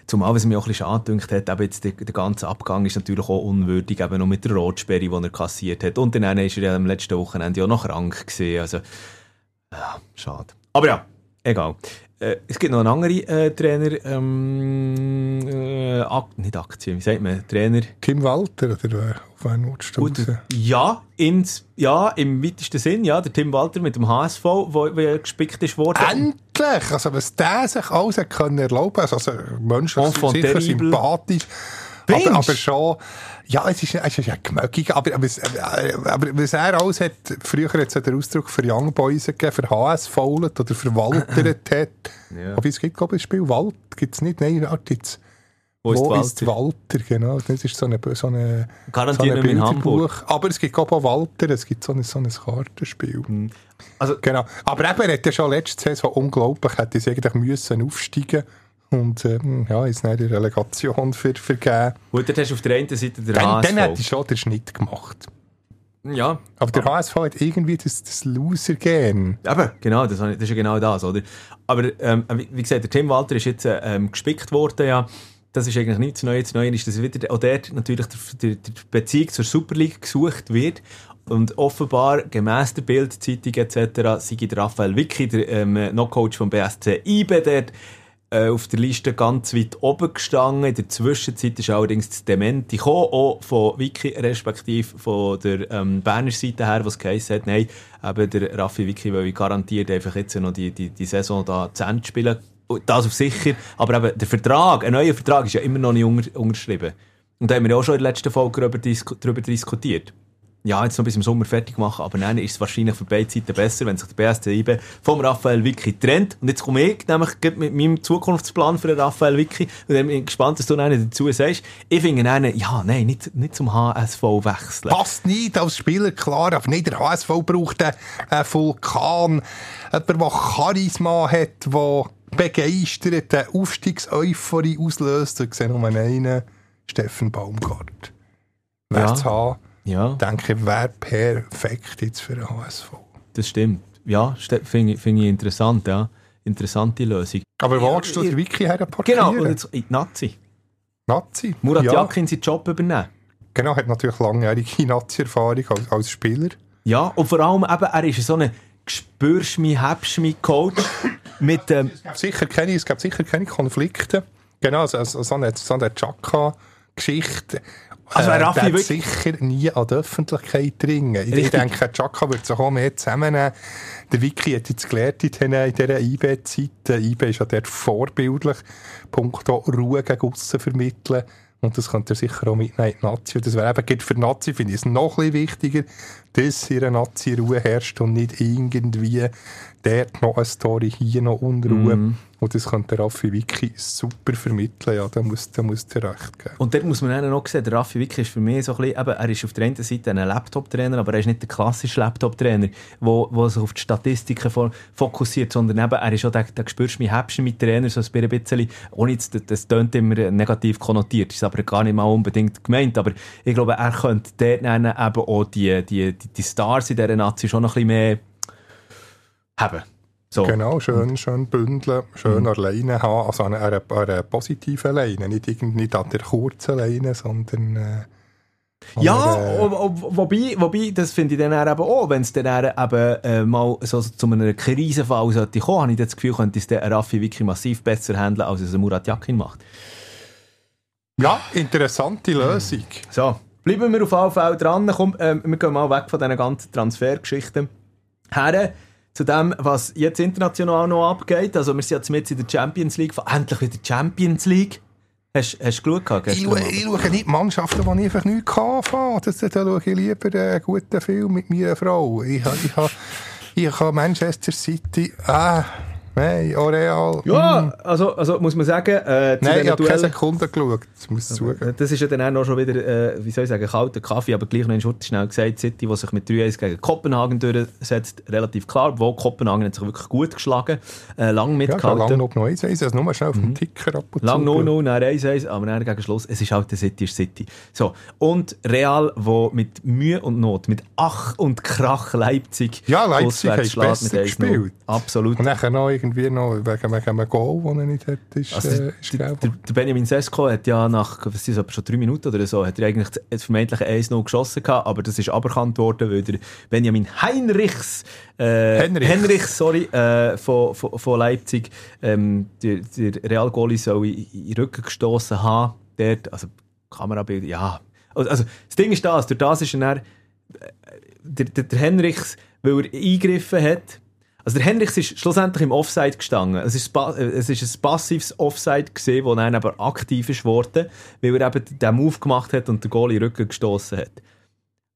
Zumal, was mir auch ein bisschen schade gedünkt hat, eben jetzt der, der ganze Abgang ist natürlich auch unwürdig, eben noch mit der Rotsperre, die er kassiert hat. Und dann ist er ja am letzten Wochenende auch noch krank gewesen. Also, ja, schade. Aber ja, egal. Äh, es gibt noch einen anderen äh, Trainer, ähm, äh, Ak nicht Aktien, wie sagt man, Trainer? Kim Walter, oder wer? Auf einen raus? ja, ins, ja, im weitesten Sinn, ja, der Tim Walter mit dem HSV, wo, wo gespickt ist worden. Endlich! Also, was der sich alles hat können erlauben also, also menschlich Enfant sicher terrible. sympathisch. Aber, aber schon, ja, es ist, es ist ja gemögig, aber, aber, aber was er alles hat, früher hat es ja den Ausdruck für Young Boys gegeben, für HS faulet oder für Walteret hat. Ja. Aber es gibt, glaube ich, ein Spiel Wald, gibt es nicht, nein, warte jetzt. Wo ist Wo Walter? ist Walter, genau. Das ist so eine, so eine, so Garantiert eine nicht mehr in Hamburg. Aber es gibt, auch Walter, es gibt so ein, so ein Kartenspiel. Also, Genau. Aber eben, er hat ja schon letzte Saison unglaublich, hätte es eigentlich müssen aufsteigen und ähm, ja, ist nicht die Relegation für, vergeben. gut, dort hast du auf der einen Seite den Dann, HSV. dann hätte ich schon den Schnitt gemacht. ja, Aber der HSV hat irgendwie das, das Loser-Gen. Eben, genau, das, das ist ja genau das, oder? Aber ähm, wie, wie gesagt, der Tim Walter ist jetzt äh, ähm, gespickt worden, ja. Das ist eigentlich nichts Neues. Das Neue ist, dass wieder auch dort natürlich der, der, der Beziehung zur Super League gesucht wird. Und offenbar, gemäss der Bildzeitung etc., sei der Raphael Vicky, der ähm, No-Coach vom BSC IB, dort äh, auf der Liste ganz weit oben gestanden. In der Zwischenzeit ist allerdings das Dementi gekommen, auch von Wiki, respektive von der ähm, Berner Seite her, was geheißen hat, nein, eben der Raffi Wiki will garantiert einfach jetzt noch die, die, die Saison da zu Ende spielen. Das auf sicher. Aber eben der Vertrag, ein neuer Vertrag ist ja immer noch nicht unter, unterschrieben. Und da haben wir ja auch schon in der letzten Folge darüber, disku darüber diskutiert. Ja, jetzt noch bis im Sommer fertig machen, aber dann ist es wahrscheinlich für beide Seiten besser, wenn sich der BSC IB vom Raphael Vicky trennt. Und jetzt komme ich nämlich mit meinem Zukunftsplan für den Raphael Vicky und dann bin ich gespannt, dass du einen dazu sagst. Ich finde einen, ja, nein, nicht, nicht zum HSV wechseln. Passt nicht als Spieler, klar, aber nicht der HSV braucht einen, einen Vulkan. Jemand, der Charisma hat, der begeistert, eine Aufstiegseuphorie auslöst. Ich sehe nur einen, Steffen Baumgart. Wer Ja. Ja, denke wäre perfekt jetzt für den HSV. das stimmt. Ja, finde ich, finde ich interessant, ja. Interessante Lösung. Aber Ja, wo willst du den Wiki herparkieren? Genau, und jetzt in die Nazi. Nazi. Murat ja, Yakin seinen Job übernehmen. Genau, hat natürlich langjährige Nazi-Erfahrung als, als Spieler. Ja, und vor allem eben, er ist so ein spürst mich, hebst mich Coach mit ähm, Es gab sicher keine, es gab sicher keine Konflikte. Genau, so, so, so eine, so eine Chaka-Geschichte. Also, äh, Raffi der wird sicher nie an die Öffentlichkeit dringen. Ich, ich denke, Chaka wird sich auch mehr zusammennehmen. Der Wiki hat jetzt gelernt in dieser, IB-Zeit. Der IB ist ja dort vorbildlich. Punkto Ruhe gegen aussen vermitteln. Und das könnte er sicher auch mitnehmen in die Nazi. Und das wäre eben, für die Nazi finde ich es noch ein bisschen wichtiger, dass hier eine Nazi Ruhe herrscht und nicht irgendwie dort noch eine Story, hier noch Unruhe. Mhm. Und das könnte der Raffi Wiki super vermitteln. Ja, da muss, da muss der recht geben. Und dort muss man dann noch sehen, der Raffi Wick ist für mich so ein bisschen, eben, er ist auf der einen Seite ein Laptop-Trainer, aber er ist nicht der klassische Laptop-Trainer, der sich auf die Statistiken fo- fokussiert, sondern eben, er ist auch der, der spürst mich, hebst mich Trainer, so ein bisschen, ohne jetzt, das, tönt immer negativ konnotiert, ist aber gar nicht mal unbedingt gemeint, aber ich glaube, er könnte dort dann eben auch die, die, die, die Stars in dieser Nazi schon noch ein bisschen mehr haben. So. Genau, schön, schön bündeln, Mhm. schön alleine haben, also an einer, einer positiven Leine, nicht, nicht an der kurzen Leine, sondern äh, Ja, einer- ob- ob- wobei, wobei, das finde ich dann eben auch, wenn es dann eben äh, mal so zu einem Krisenfall sollte kommen, habe ich das Gefühl, könnte es der Raffi wirklich massiv besser handeln, als es Murat Yakin macht. ja, interessante Lösung. So, bleiben wir auf jeden Fall dran. Komm, ähm, wir gehen mal weg von diesen ganzen Transfergeschichten. Her zu dem, was jetzt international noch abgeht. Also wir sind jetzt mit in der Champions League, endlich wieder Champions League. Hast hast du geschaut Ich, ich schaue nicht Mannschaften, die ich einfach nicht kann. Das, da schaue ich lieber einen guten Film mit meiner Frau. Ich, ich, ha- ich habe Manchester City, ah, nein, auch Real. Ja, hm. also, also muss man sagen, äh, zu Nein, ich habe keine Sekunde geschaut. Das muss ich zugeben. Das ist ja dann auch noch schon wieder, äh, wie soll ich sagen, kalter Kaffee, aber gleich noch in Schurte schnell gesagt, City, die sich mit 3-1 gegen Kopenhagen durchsetzt, relativ klar, obwohl Kopenhagen hat sich wirklich gut geschlagen, äh, lang Ja, mitgehalten. lange noch noch eins, also nur schnell auf dem Ticker ab und Lang zu. 0-0, dann 1-1, aber dann gegen Schluss, es ist halt der City, ist City. So. Und Real, wo mit Mühe und Not, mit Ach und Krach Leipzig, Ja, Leipzig hat besser mit 1-0. gespielt. Absolut. Und nachher noch irgendwie noch wegen, wegen einem Goal, den er nicht hat, ist, Also, äh, ist der, der, Benjamin Sesko hat ja nach, was ist aber schon drei Minuten oder so, hat er eigentlich das vermeintliche 1-0 geschossen gehabt, aber das ist aberkannt worden, weil der Benjamin Heinrichs, äh, Henrichs. Henrichs, sorry, äh, von, von, von Leipzig, ähm, der, der Real Goalie soll in, in den Rücken gestoßen haben, dort, also Kamerabild, ja. Also, also das Ding ist das, durch das ist er dann, äh, der, der, der Henrichs, weil er eingegriffen hat, also der Henrichs ist schlussendlich im Offside gestanden. Es ist, äh, es ist ein passives Offside gesehen, wo dann aber aktiv ist worden, weil er eben den Move gemacht hat und der Goalie in den Rücken gestoßen hat.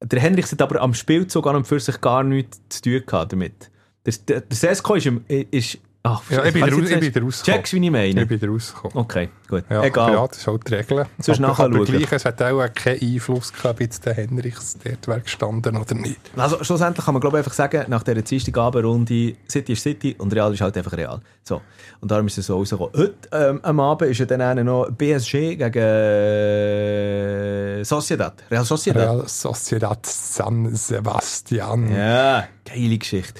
Der Henrichs hat aber am Spielzug an und für sich gar nichts zu tun gehabt damit. Der, der, der Sesko ist, im, ist ach, Ja, ich bin raus- ich bin rausgekommen. Checkst, wie ich meine? Ich bin rausgekommen. Okay, gut. Ja, Egal. ja, das ist halt die Regel. Sonst aber, nachschauen. aber gleich, es hat auch keinen Einfluss gehabt, ob jetzt der Henrichs dort wäre gestanden oder nicht. Also schlussendlich kann man glaube ich einfach sagen, nach dieser Dienstagabendrunde City ist City und Real ist halt einfach Real. So. Und darum ist es so rausgekommen. Heute ähm, am Abend ist ja dann noch BSG gegen äh, Sociedad. Real Sociedad. Real Sociedad San Sebastian. Ja, geile Geschichte.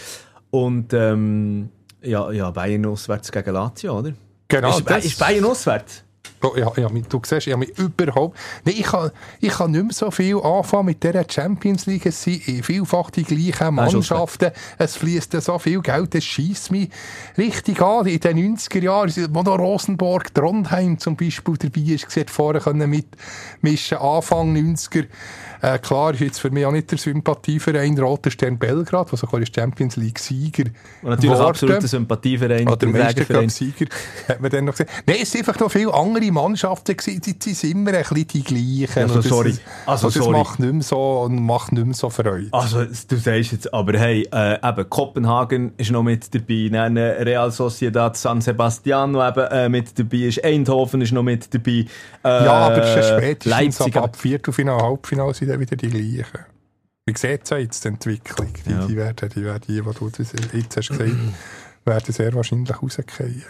Und ähm, ja, ja, Bayern auswärts gegen Lazio, oder? Genau, ist, ist Bayern auswärts? Oh, ja, ja, du siehst, ich habe mich überhaupt... Nee, ich kann, ich kann nicht mehr so viel anfangen mit dieser Champions League. Es sind vielfach die gleichen Mannschaften. Es fließt so viel Geld, das schießt mich richtig an. In den 90er Jahren, wo noch Rosenborg, Trondheim zum Beispiel dabei ist, sieht vorher können mitmischen, Anfang 90er. Äh, klar ist jetzt für mich auch nicht der Sympathieverein Roter Stern Belgrad, der sogar Champions League-Sieger Und natürlich absoluter Sympathieverein. Oder. Meistercup-Sieger hat man dann noch gesehen. Nein, es sind einfach noch viele andere Mannschaften gewesen, die, die sind immer ein bisschen die gleichen. Also, das- sorry. Also, das sorry. macht nicht mehr so, macht nicht mehr so Freude. Also, du sagst jetzt, aber hey, äh, eben, Kopenhagen ist noch mit dabei, dann äh, Real Sociedad San Sebastian noch eben äh, mit dabei, ist Eindhoven ist noch mit dabei. Äh, ja, aber es ist spätestens Leipzig. ab, ab Viertelfinale, Halbfinale sind dann wieder die gleichen. Wie sieht es jetzt, die Entwicklung? Die, Ja. die werden, die, werden, die, die du jetzt hast gesagt, werden sehr wahrscheinlich rausgehen.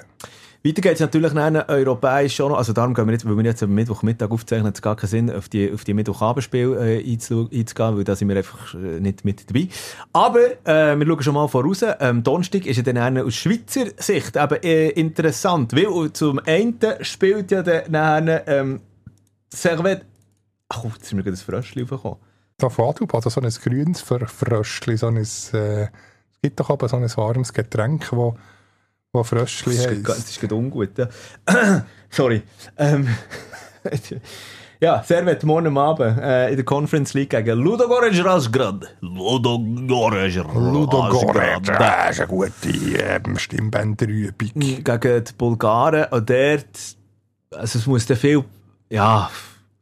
Weiter geht es natürlich dann europäisch schon noch, also darum gehen wir jetzt, weil wir jetzt am Mittwochmittag aufzeichnen, hat es gar keinen Sinn, auf die, auf die Mittwochabendspiele äh, einzu- einzugehen, weil da sind wir einfach äh, nicht mit dabei. Aber äh, wir schauen schon mal voraus. Ähm, Donnerstag ist ja dann aus Schweizer Sicht eben äh, interessant, weil zum einen spielt ja dann ähm, Servet... Ach, jetzt ist mir gerade ein Fröschchen aufgekommen. Da du also so ein grünes Fröschli, so ein, äh, gibt doch aber so ein warmes Getränk, wo, wo Fröschli Das ist, heisst. das ist gerade ungut. Ja. Sorry. Ähm, ja, Servet morgen Abend äh, in der Conference League gegen Ludogorets Razgrad. Ludogorets Razgrad. das ist eine gute ähm, Stimmbänderübung. Gegen die Bulgaren. Und dort, also es muss viel, ja,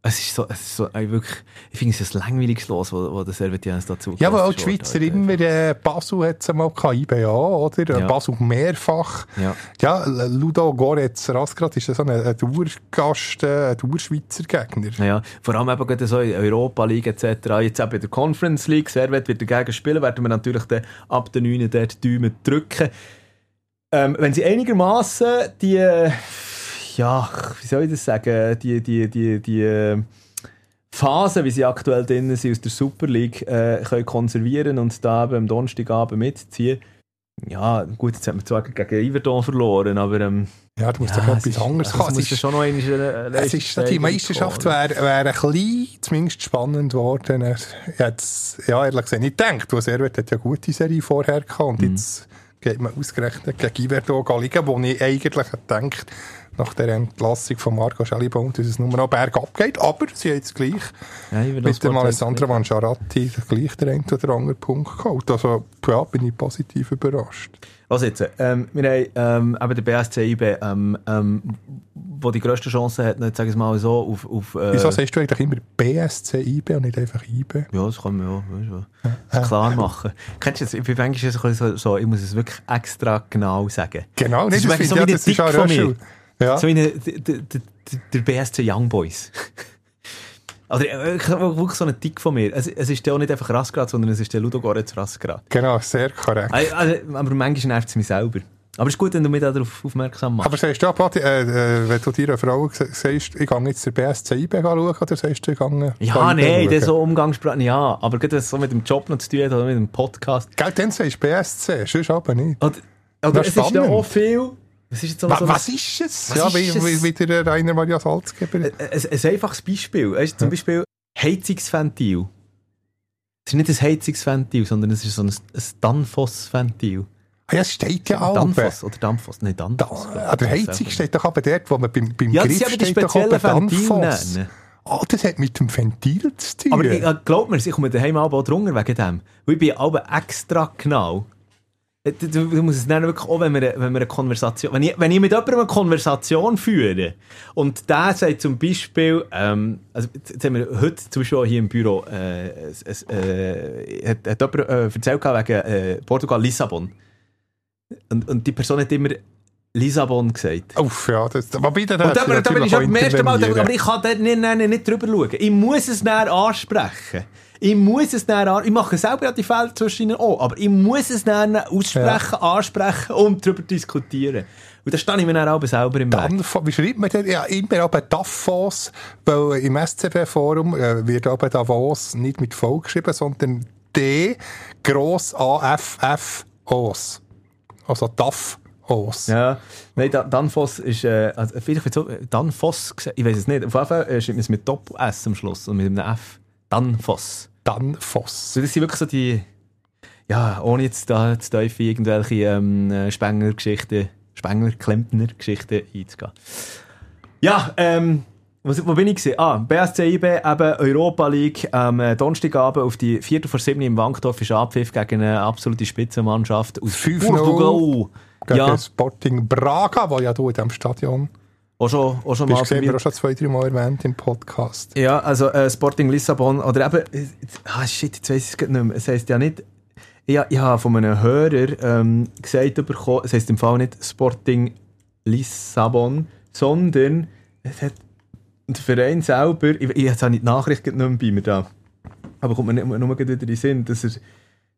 es ist so, es ist so wirklich, ich finde es ist ein langweiliges Los, wo, wo der Servetians dazu Ja, aber auch die Schweizer immer, äh, Basel hat es mal gehabt, IBA, oder? Ja. Ja. Basel mehrfach. Ja. Ja, Ludo Goretz Rasgrad ist ja so ein, ein Dauergast, äh, ein Dauerschweizer Gegner. Ja, vor allem eben gerade so in Europa League etc. Jetzt eben in der Conference League, Servet wird dagegen spielen, werden wir natürlich dann ab den 9. dort die Daumen drücken. Ähm, wenn sie einigermaßen die, ja, wie soll ich das sagen, die, die, die, die äh, Phase, wie sie aktuell drin sind aus der Super League, äh, können konservieren und da eben am Donnerstagabend mitziehen. Ja, gut, jetzt hat man zwar gegen Iverdon verloren, aber ähm, Ja, du musst ja, doch etwas anderes also haben. es ist, schon noch eine, eine es ist, die Meisterschaft wäre wär ein bisschen, zumindest spannend geworden. Er- Jetzt, ja, ehrlich gesagt, nicht gedacht. Du Servet hat ja eine gute Serie vorher gehabt und Mhm. jetzt geht man ausgerechnet gegen Iverdon liegen, wo ich eigentlich gedacht nach der Entlassung von Marco Schellibaum, dass es nur noch bergab geht. Aber sie haben jetzt gleich Ja, mit dem Alessandro Mangiaratti gleich der ein oder andere Punkt geholt. Also, ja, bin ich positiv überrascht. Was jetzt? Ähm, wir haben ähm, eben den BSC IB ähm, ähm, wo die grössten Chancen hat, nicht, sag ich mal so, auf, auf äh, Wieso sagst du eigentlich immer BSC IB und nicht einfach IB? Ja, das kann man ja, weißt du, das klar machen. Kennst du das? Ich bin manchmal so, ein bisschen so, ich muss es wirklich extra genau sagen. Genau, Das nicht, ist das, so finde wie ich- der das ist Ja. So wie eine, der, der, der, BSC Young Boys. Äh, ich habe wirklich so einen Tick von mir. Es, es ist ja auch nicht einfach Rassgrad, sondern es ist der Ludogorets Rassgrad. Genau, sehr korrekt. Also, also, aber manchmal nervt es mich selber. Aber es ist gut, wenn du mich darauf aufmerksam machst. Aber sagst du, Patti, äh, äh, wenn du deiner Frau se- sagst, ich gehe jetzt der BSC IB schauen, oder sagst du, ich gehe ja, nein, das so Umgangssprache, ja. Aber gerade so mit dem Job noch zu tun oder mit dem Podcast. Gell, dann sagst du BSC, sonst aber nicht. Oder, oder es ist ist ja spannend. auch viel... Was ist jetzt so, Wa so was ist es? Was ja, ist wie, es? wie, der Rainer Maria Salzgeber. ein, ein, ein einfaches Beispiel. Weißt, zum Beispiel Heizungsventil. Es ist nicht ein Heizungsventil, sondern es ist so ein, ein Danfoss-Ventil. Ah, ja, es steht ja auch. Danfoss oder Dampfoss? Nein, Da, Danfoss. an der Heizung steht doch aber dort, wo man beim, beim Ja, Griff aber die steht doch Ventile. Danfoss. nennen. Ah, das hat mit dem Ventil zu tun. Aber ich, glaub mir, ich komme daheim aber auch drunter wegen dem. Weil ich bin aber extra genau. Äh, Du, du, musst es dann wirklich auch, wenn wir, wenn wir eine Konversation, wenn ich, wenn ich mit jemandem eine Konversation führe und der sagt zum Beispiel, ähm, also jetzt haben wir heute zum Beispiel auch hier im Büro, äh, es, äh, hat, hat jemand äh, erzählt wegen äh, Portugal, Lissabon. Und, und die Person hat immer Lissabon gesagt. Uff, ja, das, wobei, da, Und da, da bin ich schon beim ersten Mal, aber ich kann dort nicht, nicht, nicht drüber schauen. Ich muss es näher ansprechen. Ich muss es an, ich mache selber ja die Fälle zwischen auch, aber ich muss es näher aussprechen, ansprechen und darüber diskutieren. Und da stehe ich mir dann auch selber im Weg. Wie schreibt man denn? Ja, immer aber Davos, weil im SCB-Forum äh, wird aber Davos nicht mit V geschrieben, sondern D, gross A-F-F, Os. Also Davos. Ja, nein, Da- Danfoss ist, äh, also vielleicht wird so, Danfoss gesagt, ich weiß es nicht. Auf jeden Fall äh, schreibt man es mit Doppel-S am Schluss und mit einem F. Danfoss. Danfoss. So, das sind wirklich so die, ja, ohne jetzt da zu tief irgendwelche ähm, äh, Spengler-Geschichten, Spengler-Klempner-Geschichten einzugehen. Ja, ähm, was, wo bin ich gewesen? Ah, BSC IB, eben Europa League, am äh, Donnerstagabend auf die 4 vor 7 im Wankdorf ist Abpfiff gegen eine absolute Spitzenmannschaft aus 5-0 Portugal. Gegen Ja, Sporting Braga, wo ja du in diesem Stadion auch schon, auch schon mal bist, gesehen, wir auch schon zwei, drei Mal erwähnt im Podcast. Ja, also äh, Sporting Lissabon, oder eben, äh, ah shit, jetzt weiss ich es nicht mehr. Es heisst ja nicht, ich, ich habe von einem Hörer ähm, gesagt bekommen, es heisst im Fall nicht Sporting Lissabon, sondern es hat der Verein selber, ich, ich jetzt habe nicht die Nachricht nicht mehr bei mir da, aber kommt mir nicht, nur wieder in den Sinn, dass er,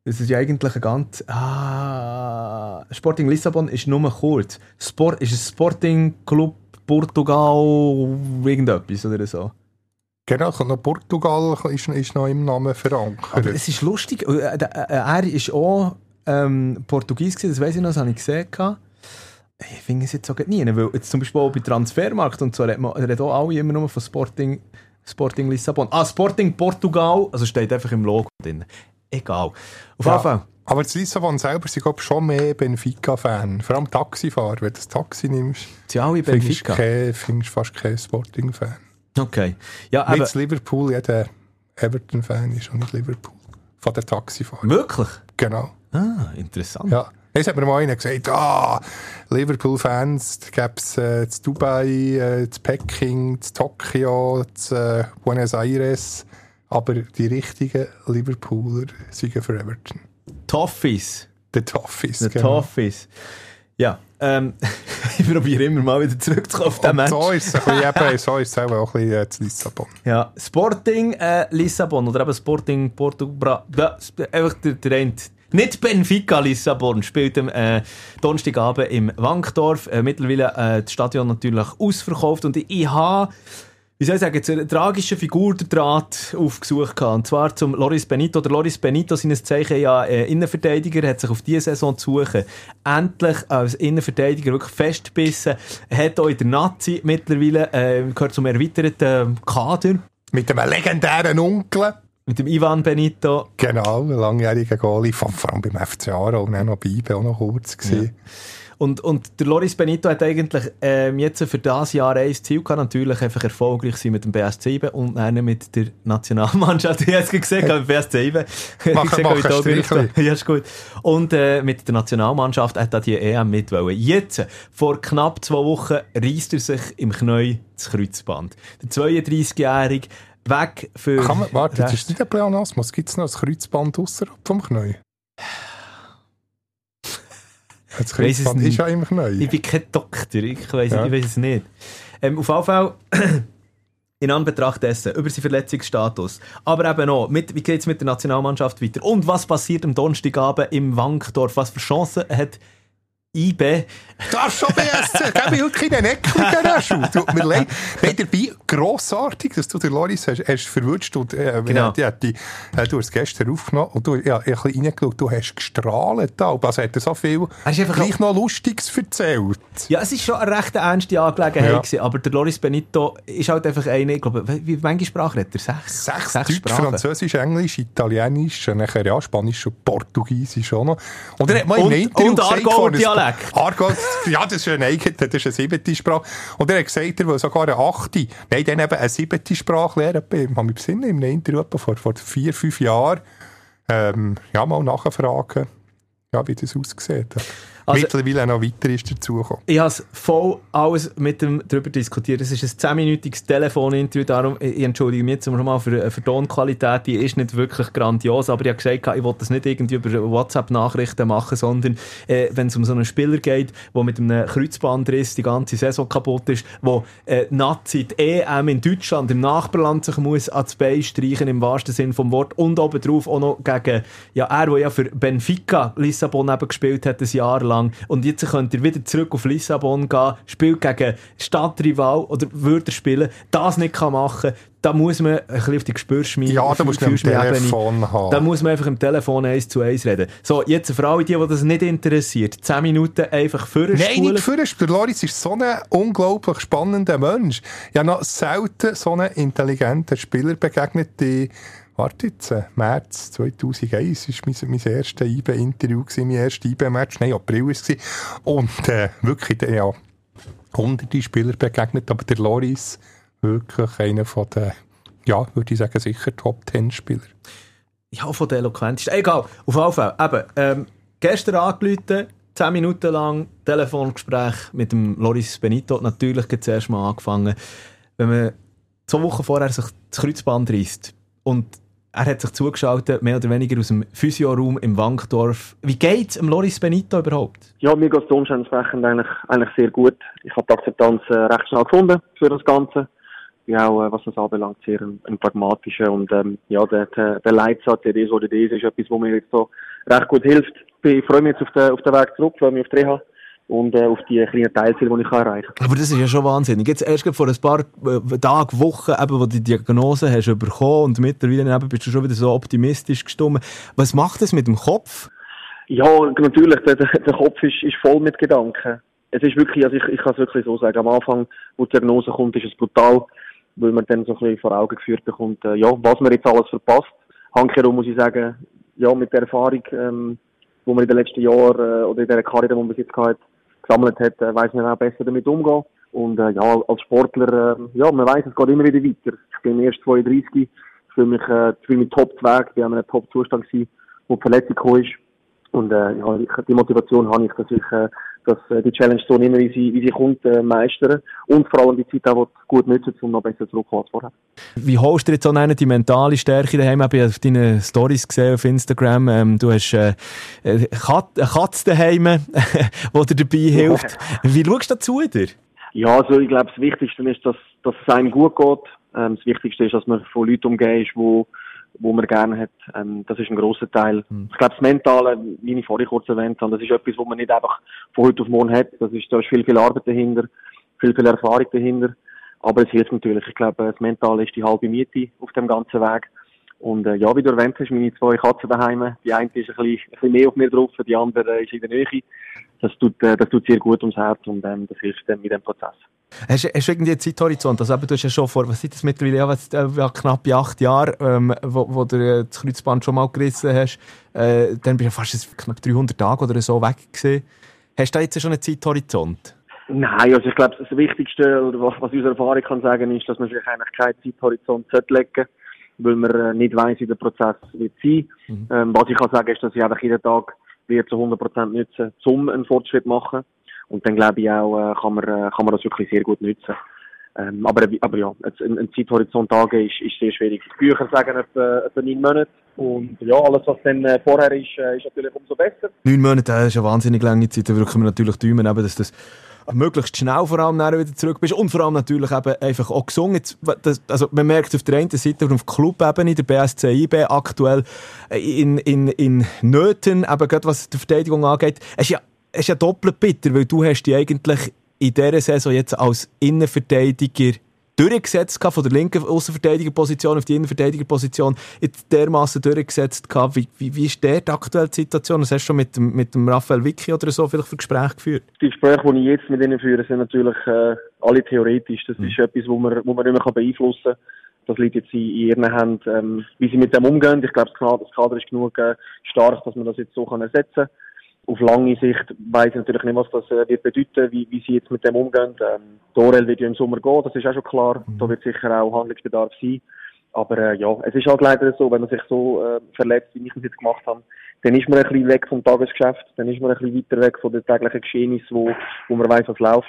das ist ja eigentlich ein ganz, ah, Sporting Lissabon ist nur kurz. Sport, ist es Sporting Club Portugal, irgendetwas oder so. Genau, noch Portugal ist, ist noch im Namen verankert. Aber es ist lustig, äh, der- äh, er ist auch ähm, Portugies gewesen, das weiß ich noch, das habe ich gesehen. Ich finde es jetzt auch nie, weil jetzt zum Beispiel auch bei Transfermarkt und so redet man- reden auch alle immer nur von Sporting, Sporting Lissabon. Ah, Sporting Portugal, also steht einfach im Logo drin. Egal. Auf Ja. jeden Fall. Aber das Lissabon selber sind glaub, ich, schon mehr Benfica-Fan. Vor allem Taxifahrer. Wenn du das Taxi nimmst, Sie alle findest Benfica. du findest fast keinen Sporting-Fan. Okay. Ja, aber Mit Liverpool, jeder Everton-Fan ist auch nicht Liverpool. Von der Taxifahrer. wirklich? Genau. Ah, interessant. Ja. Jetzt hat mir mal einer gesagt, ah, Liverpool-Fans, da gäbe es äh, zu Dubai, äh, zu Peking, zu Tokio, zu äh, Buenos Aires. Aber die richtigen Liverpooler sind für Everton. Toffees. The Toffees. The genau. Toffees. Ja, ähm, ich probiere immer mal wieder zurückzukommen auf den Match. so ist es eben, so ist es auch ein bisschen äh, zu Lissabon. Ja, Sporting äh, Lissabon oder eben Sporting Portugal. Einfach der, der eine. Nicht Benfica Lissabon spielt am äh, Donnerstagabend im Wankdorf. Äh, mittlerweile äh, das Stadion natürlich ausverkauft und ich habe, wie soll ich sagen, zu einer tragischen Figur der Draht aufgesucht gehabt. Und zwar zum Loris Benito. Der Loris Benito, seines Zeichen ja äh, Innenverteidiger, hat sich auf diese Saison zu suchen. Endlich als Innenverteidiger wirklich festgebissen. Hat auch in der Nazi mittlerweile, äh, gehört zum erweiterten Kader. Mit einem legendären Onkel. Mit dem Ivan Benito. Genau, ein langjähriger Goalie, vor allem beim FC Aarau auch noch bei IBE auch noch kurz gewesen. Ja. Und, und der Loris Benito hat eigentlich ähm, jetzt für das Jahr ein Ziel gehabt, natürlich einfach erfolgreich sein mit dem BSC 7 und dann mit der Nationalmannschaft. Ich habe es gesehen, mit BSC 7. Machen, machen, ja, ist gut. Und äh, mit der Nationalmannschaft hat er die EM mitwollen. Jetzt, vor knapp zwei Wochen, reißt er sich im Knie das Kreuzband. Der 32-Jährige weg für... Kann man, warte, jetzt ist nicht ein Pleonasmus. Gibt es noch ein Kreuzband außerhalb vom Knie? Das Kreuzband ist ja immer neu. Ich bin kein Doktor, ich weiß ja. es nicht. Ähm, auf jeden Fall, in Anbetracht dessen, über seinen Verletzungsstatus, aber eben auch, mit, wie geht es mit der Nationalmannschaft weiter und was passiert am Donnerstagabend im Wankdorf, was für Chancen hat IB. Darfst schon BSC, mir wirklich den Eckling Schuh. Tut mir leid. Nein, dabei grossartig, dass du den Loris hast, hast verwünscht und äh, genau. die, die, äh, du hast es gestern aufgenommen und du ja, ein bisschen reingeschaut, du hast gestrahlt da, also hat er so viel gleich noch Lustiges erzählt. Ja, es ist schon eine recht ernste Angelegenheit ja. gewesen, aber der Loris Benito ist halt einfach einer, ich glaube, wie viele Sprachen hat er? Sechs? Sechs, Sechs Deutsch, Sprachen. Französisch, Englisch, Italienisch, nachher ja, Spanisch und Portugiesisch auch noch. Und er hat mal im Interview und gesagt, Dialekt. Aargau, ja, das ist eine eigene, das ist eine siebte Sprache. Und er hat gesagt, er will sogar eine achte, nein, dann eben eine siebte Sprache lernen. Ich habe mich besinnen, im Interview vor, vor vier, fünf Jahren, ähm, ja, mal nachfragen, ja, wie das aussieht. Also, Mittlerweile noch weiter ist dazugekommen. Ich habe voll alles mit ihm darüber diskutiert. Es ist ein 10-minütiges Telefoninterview, darum, ich entschuldige mich jetzt mal für, für Tonqualität, die ist nicht wirklich grandios, aber ich habe gesagt, ich wollte das nicht irgendwie über WhatsApp-Nachrichten machen, sondern äh, wenn es um so einen Spieler geht, der mit einem Kreuzbandriss die ganze Saison kaputt ist, wo äh, Nazi die EM in Deutschland, im Nachbarland sich muss ans Bein streichen, im wahrsten Sinn vom Wort, und obendrauf auch noch gegen, ja, er, der ja für Benfica Lissabon eben gespielt hat, ein Jahr lang, lang. Und jetzt könnt ihr wieder zurück auf Lissabon gehen, spielt gegen Stadtrival oder würde spielen, das nicht kann machen da muss man ein bisschen auf die Gespürschmiede. Ja, da muss man am Telefon haben. Da muss man einfach im Telefon eins zu eins reden. So, jetzt für alle, die, die das nicht interessiert, 10 Minuten einfach für Nein, nicht für Der Loris ist so ein unglaublich spannender Mensch. Ich habe noch selten so einen intelligenten Spieler begegnet, die warte jetzt, äh, März 2001 war mein, mein erstes IB-Interview, mein erstes IB-Match, nein, April war es. Und äh, wirklich, ja, hunderte Spieler begegnet, aber der Loris wirklich einer von den, ja, würde ich sagen, sicher Top-10-Spieler. Ja, von der eloquentesten. Egal, auf jeden Fall. Eben, ähm, gestern angerufen, 10 Minuten lang Telefongespräch mit dem Loris Benito. Natürlich zuerst mal angefangen. Wenn man zwei Wochen vorher sich das Kreuzband reißt und er hat sich zugeschaltet, mehr oder weniger aus dem Physioraum im Wankdorf. Wie geht es Loris Benito überhaupt? Ja, mir geht es umständlich eigentlich, eigentlich sehr gut. Ich habe die Akzeptanz äh, recht schnell gefunden für das Ganze. Ja, auch, äh, was das anbelangt, sehr ein, ein pragmatischer und ähm, ja, der, der, der Leitsatz, der ist oder der ist, ist etwas, was mir jetzt so recht gut hilft. Ich freue mich jetzt auf den, auf den Weg zurück, freue mich auf die Reha und äh, auf die kleinen Teilziele, die ich erreichen kann. Aber das ist ja schon wahnsinnig. Jetzt erst vor ein paar äh, Tagen, Wochen, eben, wo du die Diagnose hast bekommen und mittlerweile eben, bist du schon wieder so optimistisch gestimmt. Was macht das mit dem Kopf? Ja, natürlich, der, der Kopf ist, ist voll mit Gedanken. Es ist wirklich, also ich, ich kann es wirklich so sagen, am Anfang, wo die Diagnose kommt, ist es brutal, weil man dann so ein bisschen vor Augen geführt bekommt, äh, ja, was man jetzt alles verpasst. Handkehrum muss ich sagen, ja, mit der Erfahrung, ähm, wo man in den letzten Jahren äh, oder in der Karriere, die man bis jetzt gehabt gesammelt hat, äh, weiß man auch besser damit umgehen. Und äh, ja, als Sportler, äh, ja, man weiß, es geht immer wieder weiter. Ich bin erst 32, ich fühle mich, äh, fühle mich top weg, ich war in einem Top-Zustand, wo die Verletzung kam. Und äh, ja, die Motivation habe ich, dass ich äh, dass, äh, die Challenge so immer, wie sie, wie sie kommt, äh, meistern. Und vor allem die Zeit auch gut nutzen, um noch besser zurückzukommen als vorher. Wie holst du jetzt auch die mentale Stärke daheim? Ich habe auf deine Stories gesehen auf Instagram. Ähm, du hast äh, eine Katze daheim, die dir dabei hilft. Wie schaust du dazu dir? Ja, also ich glaube, das Wichtigste ist, dass, dass es einem gut geht. Ähm, das Wichtigste ist, dass man von Leuten umgeht, die wo man gerne hat. Ähm, das ist ein grosser Teil. Mhm. Ich glaube, das Mentale, wie ich vorhin kurz erwähnt habe, das ist etwas, wo man nicht einfach von heute auf morgen hat. Das ist, da ist viel, viel Arbeit dahinter, viel, viel Erfahrung dahinter. Aber es hilft natürlich. Ich glaube, das Mentale ist die halbe Miete auf dem ganzen Weg. Und äh, ja, wie du erwähnt hast, meine zwei Katzen daheim, die eine ist ein bisschen, ein bisschen mehr auf mir drauf, die andere ist in der Nähe. Das tut, äh, das tut sehr gut ums Herz und ähm, das hilft dann mit dem Prozess. Hast, du irgendwie einen Zeithorizont? Also, eben, du hast ja schon vor, was sind das mittlerweile, ja, was, äh, ja, knapp acht Jahre, ähm, wo, wo du äh, das Kreuzband schon mal gerissen hast. Äh, dann bist du fast knapp 300 Tage oder so weg gewesen. Hast du da jetzt schon einen Zeithorizont? Nein, also ich glaube, das Wichtigste, oder was, was unsere Erfahrung kann sagen, ist, dass man sich eigentlich keinen Zeithorizont legen sollte, weil man äh, nicht weiss, wie der Prozess wird sein. Mhm. Ähm, was ich kann sagen, ist, dass ich einfach jeden Tag wird zu 100% nutzen, um einen Fortschritt zu machen. Und dann glaube ich auch, äh, kann, man, äh, kann man das wirklich sehr gut nutzen. Ähm, aber, aber ja, ein, ein Zeithorizont Tage ist, ist sehr schwierig. Die Bücher sagen etwa, etwa neun Monate. Und ja, alles, was dann äh, vorher ist, äh, ist natürlich umso besser. Neun Monate, das ist eine wahnsinnig lange Zeit. Da drücken wir natürlich Daumen, dass das möglichst schnell vor allem wieder zurück bist und vor allem natürlich eben einfach auch gesungen. Das, also man merkt auf der einen Seite auf Clubebene, der BSC aktuell äh, in, in, in Nöten, eben gerade was die Verteidigung angeht, es ist ja, es ist ja doppelt bitter, weil du hast die eigentlich in dieser Saison jetzt als Innenverteidiger durchgesetzt von der linken Außenverteidigerposition auf die Innenverteidigerposition jetzt dermaßen durchgesetzt Wie, wie, wie ist der die aktuelle Situation? Das hast du schon mit dem, mit dem Raphael Vicky oder so vielleicht für Gespräche geführt? Die Gespräche, die ich jetzt mit ihnen führe, sind natürlich äh, alle theoretisch. Das mhm. ist etwas, wo man, wo man nicht mehr beeinflussen kann. Das liegt jetzt in, in ihren Händen, ähm, wie sie mit dem umgehen. Ich glaube, das Kader ist genug äh, stark, dass man das jetzt so kann ersetzen kann auf lange Sicht weiß ich natürlich nicht, was das äh, wird bedeuten, wie, wie sie jetzt mit dem umgehen. Ähm, Dorel wird ja im Sommer gehen, das ist auch schon klar. Mhm. Da wird sicher auch Handlungsbedarf sein. Aber äh, ja, es ist halt leider so, wenn man sich so äh, verletzt, wie ich es jetzt gemacht habe, dann ist man ein bisschen weg vom Tagesgeschäft, dann ist man ein bisschen weiter weg von den täglichen Geschehnissen, wo, wo man weiß, was läuft.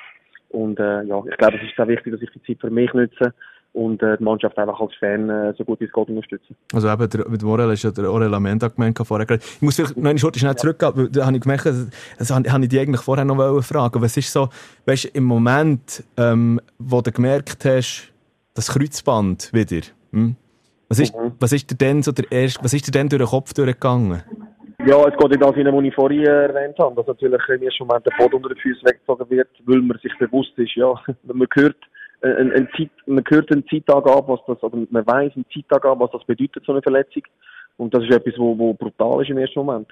Und äh, ja, ich glaube, es ist sehr wichtig, dass ich die Zeit für mich nutze und äh, die Mannschaft einfach als Fan äh, so gut wie es geht unterstützen. Also eben, der, mit Morel ist ja der Orel Amenda gemeint vorher. Ich muss vielleicht noch schnell zurückgehen, weil da habe ich gemerkt, das, das habe ich dich eigentlich vorher noch fragen Was ist so, weißt du, im Moment, ähm, wo du gemerkt hast, das Kreuzband wieder, hm? was, ist, mhm. was ist dir denn so der erste, was ist dir denn durch den Kopf durchgegangen? Ja, es geht in das hinein, was ich vorhin erwähnt habe, dass natürlich im ersten Moment der Boden unter den Füßen weggezogen wird, weil man sich bewusst ist, ja, man hört, ein, ein Zeit, man hört einen Zeittag ab, was das, oder man weiß einen Zeittag ab, was das bedeutet, so eine Verletzung. Und das ist etwas, wo, wo brutal ist im ersten Moment.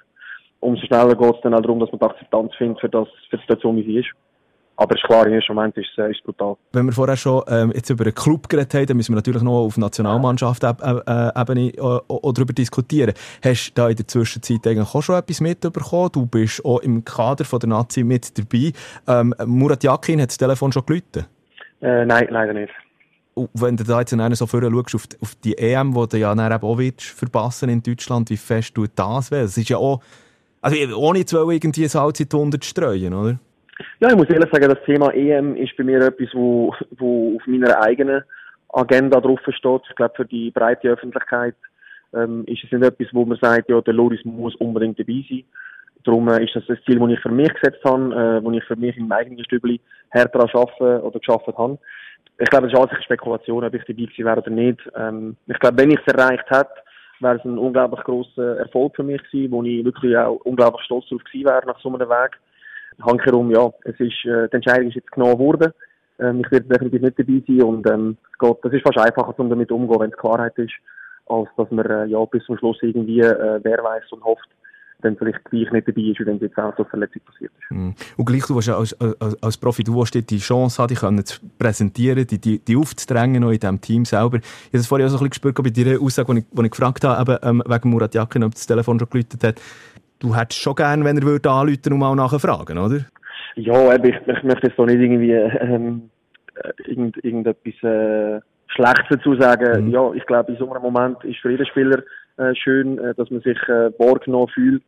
Umso schneller geht es dann auch darum, dass man die Akzeptanz findet für, das, für die Situation, wie sie ist. Aber ist klar, im ersten Moment ist es ist brutal. Wenn wir vorher schon ähm, jetzt über einen Club geredet haben, dann müssen wir natürlich noch auf Nationalmannschaft-Ebene äh, äh, darüber diskutieren. Hast du da in der Zwischenzeit eigentlich auch schon etwas mitbekommen? Du bist auch im Kader von der Nazi mit dabei. Ähm, Murat Yakin hat das Telefon schon geläutet? Äh, nein, leider nicht. Und wenn du da jetzt einen so vorher schaust, auf, auf die EM, die du ja dann eben auch willst, verpassen in Deutschland, wie fest tut das weh? Es ist ja auch, also ohne jetzt irgendwie Salz in die Wunde zu streuen, oder? Ja, ich muss ehrlich sagen, das Thema EM ist bei mir etwas, wo, wo auf meiner eigenen Agenda drauf steht. Ich glaube, für die breite Öffentlichkeit ähm, ist es nicht etwas, wo man sagt, ja, der Loris muss unbedingt dabei sein. Darum äh, ist das das Ziel, das ich für mich gesetzt habe, äh, wo ich für mich im eigenen Stübli härter arbeiten oder geschafft habe. Ich glaube, es ist alles eine Spekulation, ob ich dabei gewesen wäre oder nicht. Ähm, ich glaube, wenn ich es erreicht hätte, wäre es ein unglaublich grosser Erfolg für mich gewesen, wo ich wirklich auch unglaublich stolz darauf gewesen wäre nach so einem Weg. Handkerum, ja, es ist, äh, die Entscheidung ist jetzt genommen worden. Ähm, ich werde definitiv nicht dabei sein und ähm, Gott, das ist fast einfacher, um damit umzugehen, wenn es Klarheit ist, als dass man äh, ja bis zum Schluss irgendwie äh, wer weiß und hofft, dann vielleicht gleich nicht dabei ist, wenn jetzt auch so Verletzung passiert ist. Mm. Und gleich, du ja als, als, als Profi, du willst die Chance haben, dich zu präsentieren, die, die, die aufzudrängen noch in diesem Team selber. Ich habe das vorhin auch so ein bisschen gespürt bei deiner Aussage, die ich, ich gefragt habe, eben, ähm, wegen Murat Yakin, ob das Telefon schon geläutet hat. Du hättest schon gerne, wenn er würde anrufen und mal nachfragen, oder? Ja, ich, ich möchte jetzt doch nicht irgendwie ähm, äh, irgend, irgendetwas äh, Schlechtes dazu sagen. Mhm. Ja, ich glaube, in so einem Moment ist für jeden Spieler äh, schön, äh, dass man sich äh, wahrgenommen fühlt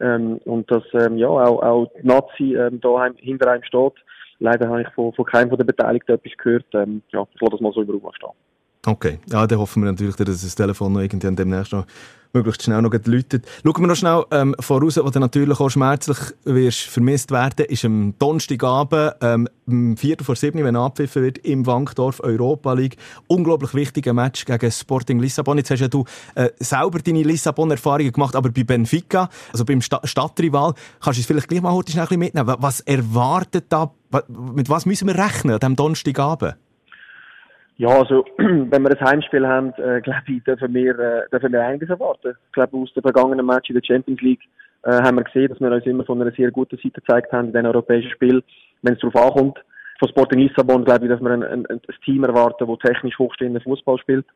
ähm, und dass ähm, ja auch, auch die Nazi ähm, da hinter einem steht. Leider habe ich von, von keinem von den Beteiligten etwas gehört. Ähm, ja, ich lasse das mal so über stehen. Okay, ja, dann hoffen wir natürlich, dass das Telefon noch irgendwann demnächst noch möglichst schnell noch läutet. Schauen wir noch schnell ähm, voraus, wo du natürlich auch schmerzlich wirst vermisst werden, ist am Donnerstagabend, ähm, um Viertel vor sieben, wenn abpfiffen wird, im Wankdorf Europa League. Unglaublich wichtiger Match gegen Sporting Lissabon. Jetzt hast ja du äh, selber deine Lissabon-Erfahrungen gemacht, aber bei Benfica, also beim Sta Stadtrival, kannst du es vielleicht gleich mal heute schnell mitnehmen. Was erwartet da, mit was müssen wir rechnen an diesem Donnerstagabend? Ja, also, wenn wir ein Heimspiel haben, äh, glaube ich, dürfen wir, äh, dürfen wir einiges erwarten. Ich glaube, aus den vergangenen Match in der Champions League äh, haben wir gesehen, dass wir uns immer von einer sehr guten Seite gezeigt haben in den europäischen Spielen, wenn es darauf ankommt. Von Sporting Lissabon glaube ich, dass wir ein, ein, ein Team erwarten, das technisch hochstehenden Fußball spielt.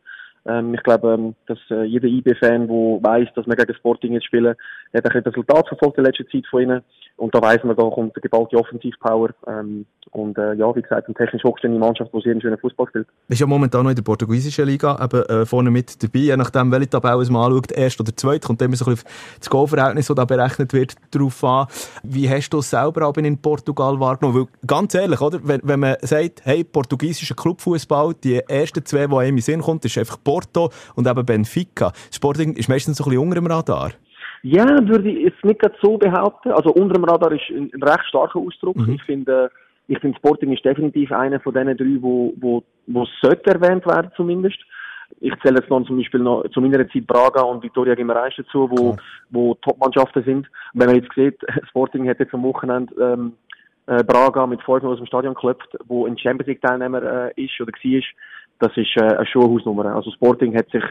Ähm, ich glaube, ähm, dass äh, jeder IB-Fan, der weiß, dass wir gegen Sporting jetzt spielen, hat ein Resultat verfolgt in letzter Zeit von ihnen. Und da weiss man, da kommt eine geballte Offensivpower. Ähm, und äh, ja, wie gesagt, eine technisch hochstehende Mannschaft, die sehr einen schönen Fußball spielt. Ist ja momentan noch in der portugiesischen Liga eben, äh, vorne mit dabei, je nachdem, welche Tabelle man anschaut, erst oder zweit, kommt immer so ein bisschen das Goalverhältnis, das da berechnet wird, darauf an. Wie hast du es selber auch in Portugal wahrgenommen? Weil, ganz ehrlich, oder? Wenn, wenn man sagt, hey, portugiesischer Clubfußball, die ersten zwei, die einem in Sinn kommt, ist einfach Porto und eben Benfica. Sporting ist meistens so ein bisschen unter dem Radar. Ja, würde ich jetzt nicht so behaupten. Also unter dem Radar ist ein, ein recht starker Ausdruck. Mhm. Ich finde, ich finde Sporting ist definitiv einer von den drei, wo, wo, wo sollte erwähnt werden zumindest. Ich zähle jetzt noch zum Beispiel noch zu meiner Zeit Braga und Victoria Guimaraes dazu, wo, okay. wo Top-Mannschaften sind. Und wenn man jetzt sieht, Sporting hat jetzt am Wochenende ähm, äh, Braga mit 5 aus dem Stadion geklopft, wo ein Champions League Teilnehmer äh, ist oder war, das ist äh, eine Schulhausnummer. Also Sporting hat sich,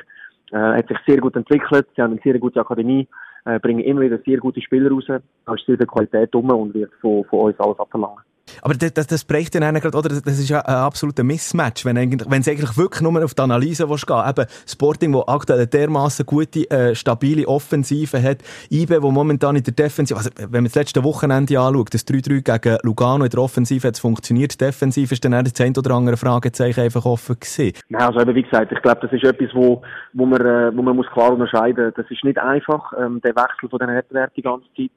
äh, hat sich sehr gut entwickelt, sie haben eine sehr gute Akademie, äh, bringen immer wieder sehr gute Spieler raus, da ist sehr viel Qualität rum und wird von, von uns alles abverlangen. Aber das, das, das bricht dann gerade, oder? Das ist ja ein absoluter Mismatch, wenn eigentlich, wenn es eigentlich wirklich nur auf die Analyse willst gehen. Eben Sporting, wo aktuell dermaßen gute, äh, stabile Offensive hat. IBE, wo momentan in der Defensive, also wenn man das letzte Wochenende anschaut, das 3-3 gegen Lugano in der Offensive hat es funktioniert. Defensiv ist dann das ein oder andere Fragezeichen einfach offen gewesen. Nein, also eben, wie gesagt, ich glaube, das ist etwas, wo, wo man, äh, wo man muss klar unterscheiden. Das ist nicht einfach, ähm, der Wechsel von den Wettbewerben die ganze Zeit.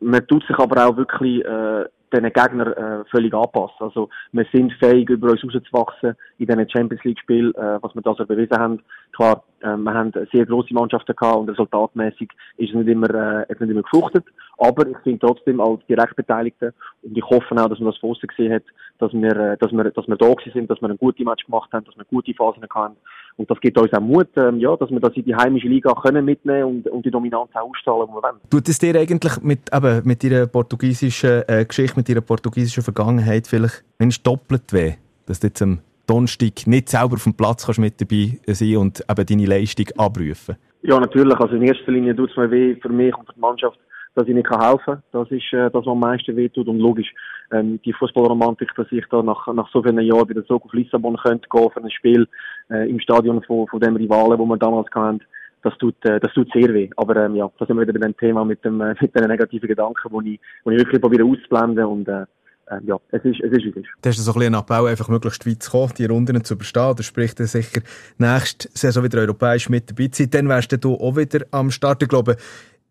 Man tut sich aber auch wirklich, äh, diesen Gegner äh, völlig anpassen. Also wir sind fähig, über uns rauszuwachsen in diesen Champions League-Spielen, äh, was wir da so bewiesen haben. Klar, äh, wir haben sehr grosse Mannschaften gehabt und resultatmäßig ist es nicht immer, äh, nicht immer gefruchtet. Aber ich finde trotzdem als Direktbeteiligte und ich hoffe auch, dass man das außen gesehen hat, dass wir, äh, dass wir, dass wir da sind, dass wir ein gutes Match gemacht haben, dass wir gute Phasen hatten. Und das gibt uns auch Mut, ähm, ja, dass wir das in die heimische Liga können mitnehmen und, und die Dominanz auch ausstrahlen, die wir wollen. Tut es dir eigentlich mit, eben, mit deiner portugiesischen äh, Geschichte, mit deiner portugiesischen Vergangenheit vielleicht mindestens doppelt weh, dass du jetzt am Donnerstag nicht selber auf dem Platz kannst mit dabei sein und eben deine Leistung abrufen? Ja, natürlich. Also in erster Linie tut es mir weh für mich und für die Mannschaft, dass ich nicht helfen kann. Das ist äh, das, was am meisten wehtut. Und logisch, ähm, die Fußballromantik, dass ich da nach, nach so vielen Jahren wieder zurück auf Lissabon könnte gehen für ein Spiel äh, im Stadion von, von dem Rivalen, wo wir damals hatten, das tut, äh, das tut sehr weh. Aber ähm, ja, da sind wir wieder bei dem Thema mit dem äh, mit den negativen Gedanken, wo ich, wo ich wirklich probiere auszublenden und äh, äh, ja, es ist, es ist es ist. Da hast du so ein bisschen Abbau, einfach möglichst weit zu kommen, die Runden zu überstehen. Das spricht dann sicher nächste Saison wieder europäisch mit dabei zu sein. Dann wärst du auch wieder am Start. Ich glaube,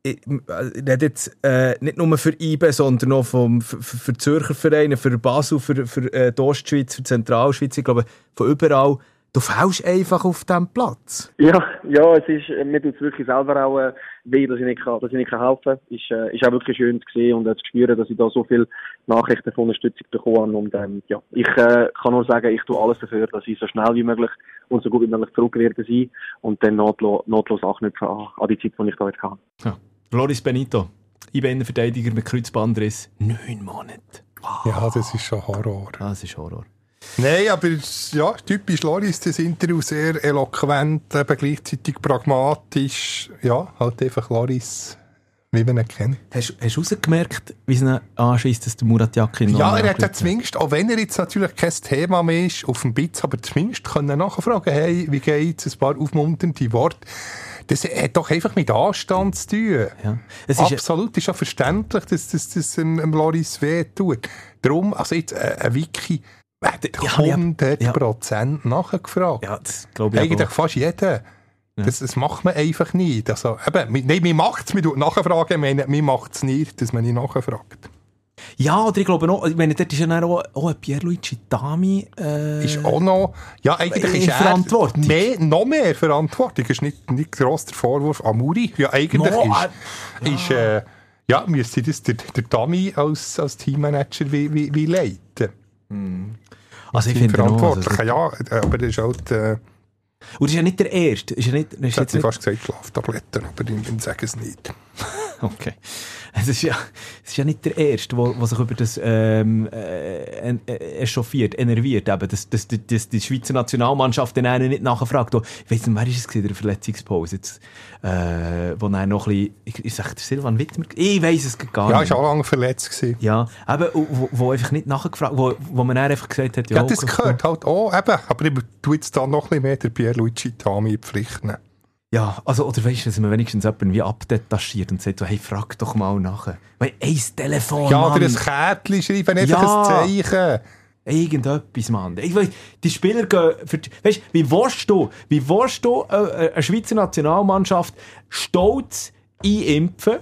ich rede jetzt äh, nicht nur für IBE, sondern auch vom, für, für Zürcher Vereine, für Basel, für, für äh, die Ostschweiz, für Zentralschweiz. Ich glaube, von überall du fällst einfach auf diesem Platz. Ja, ja, es ist, äh, mir tut es wirklich selber auch äh, weh, dass ich nicht, kann, dass ich nicht kann helfen kann. Ist, äh, ist auch wirklich schön zu sehen und äh, zu spüren, dass ich da so viele Nachrichten von Unterstützung bekomme. Und ähm, ja, ich äh, kann nur sagen, ich tue alles dafür, dass ich so schnell wie möglich und so gut wie möglich zurück werde sein und dann notlos, notlos anknüpfen an, an die Zeit, die ich da jetzt habe. Ja. Loris Benito, IBN-Verteidiger mit Kreuzbandriss, neun Monate. Wow. Ja, das ist schon Horror. Ah, das ist Horror. Nein, aber ja, typisch Loris, das Interview sehr eloquent, eben gleichzeitig pragmatisch. Ja, halt einfach Loris, wie wir ihn kennen. Hast, hast du rausgemerkt, wie es ihn anschießt, dass der Murat Yakin Ja, er hat ja zumindest, auch wenn er jetzt natürlich kein Thema mehr ist, auf dem Bitz, aber zumindest können nachfragen, hey, wie geht's, ein paar aufmunternde Worte. Das hat doch einfach mit Anstand zu tun. Ja. Es ist Absolut, ist ja verständlich, dass das, das einem Loris wehtut. Darum, also jetzt äh, ein Wiki, wird 100 ja, Prozent ja. nachgefragt. Ja, das glaube ich Eigentlich fast jeder. Das, das macht man einfach nicht. Also, eben, nein, man macht es, man tut nachfragen, man, man macht es nicht, dass man nicht nachfragt. Ja, oder ich glaube noch, ich meine, dort ist ja auch, auch Pierluigi Dami. Äh, ist auch noch, ja, eigentlich ist er Verantwortung. Mehr, noch mehr Verantwortung. Ist nicht, nicht gross der Vorwurf an Muri. Ja, eigentlich no, ist, äh, ist äh, ja, müsste das der, der Dami als, als Teammanager wie, wie, wie leiten. Hm. Also ich finde verantwortlich, also, ja, aber das ist halt... Äh, und das ist ja nicht der Erste. Ist ja nicht, ist ich hätte fast gesagt Schlaftabletten, aber ich, ich sage es nicht. Okay. Es ist ja, es ist ja nicht der Erste, der, sich über das ähm, äh, äh, echauffiert, enerviert, eben, dass, dass, dass die Schweizer Nationalmannschaft den einen nicht nachfragt. Ich weiss nicht, wer ist es gewesen, der Verletzungspause, jetzt, äh, wo dann noch ein bisschen, ich, ich sag der Silvan Wittmer, ich weiss es gar Ja, nicht. ist auch lange verletzt gewesen. Ja, eben, wo, wo einfach nicht nachgefragt, wo, wo man einfach gesagt hat, Ja, das komm, gehört halt auch, eben, aber ich tue jetzt da noch ein bisschen mehr der Pierluigi Tami in die Pflicht nehmen. Ja, also, oder weißt du, dass man wenigstens jemanden wie abdetachiert und sagt so, hey, frag doch mal nachher. Weil, das Telefon, Ja, Mann. oder ein Kärtchen schreiben, einfach Ja. ein Zeichen. Irgendetwas, Mann. Ich weiss, die Spieler gehen für weißt, wie willst du, wie willst du äh, eine Schweizer Nationalmannschaft stolz einimpfen,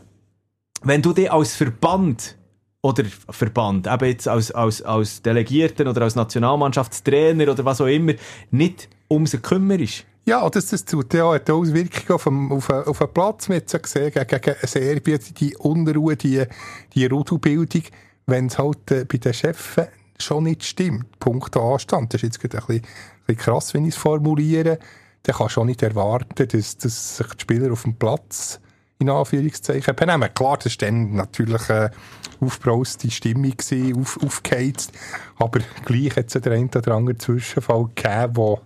wenn du dich als Verband oder Verband, eben jetzt als, als, als Delegierten oder als Nationalmannschaftstrainer oder was auch immer, nicht um sie kümmerst? Ja, das, das tut ja eine Auswirkung auf den, auf, auf den Platz mit so gesehen, gegen, gegen Serbien, die Unruhe, die, die Rudelbildung, wenn es halt äh, bei den Chefs schon nicht stimmt. Punkt Anstand. Das ist jetzt gerade ein bisschen, ein bisschen krass, wenn ich es formuliere. Dann kannst du auch nicht erwarten, dass, dass sich die Spieler auf dem Platz in Anführungszeichen benehmen. Klar, das war dann natürlich eine aufbrauste Stimmung, auf, aufgeheizt, aber gleich hat es den einen oder anderen Zwischenfall gegeben, wo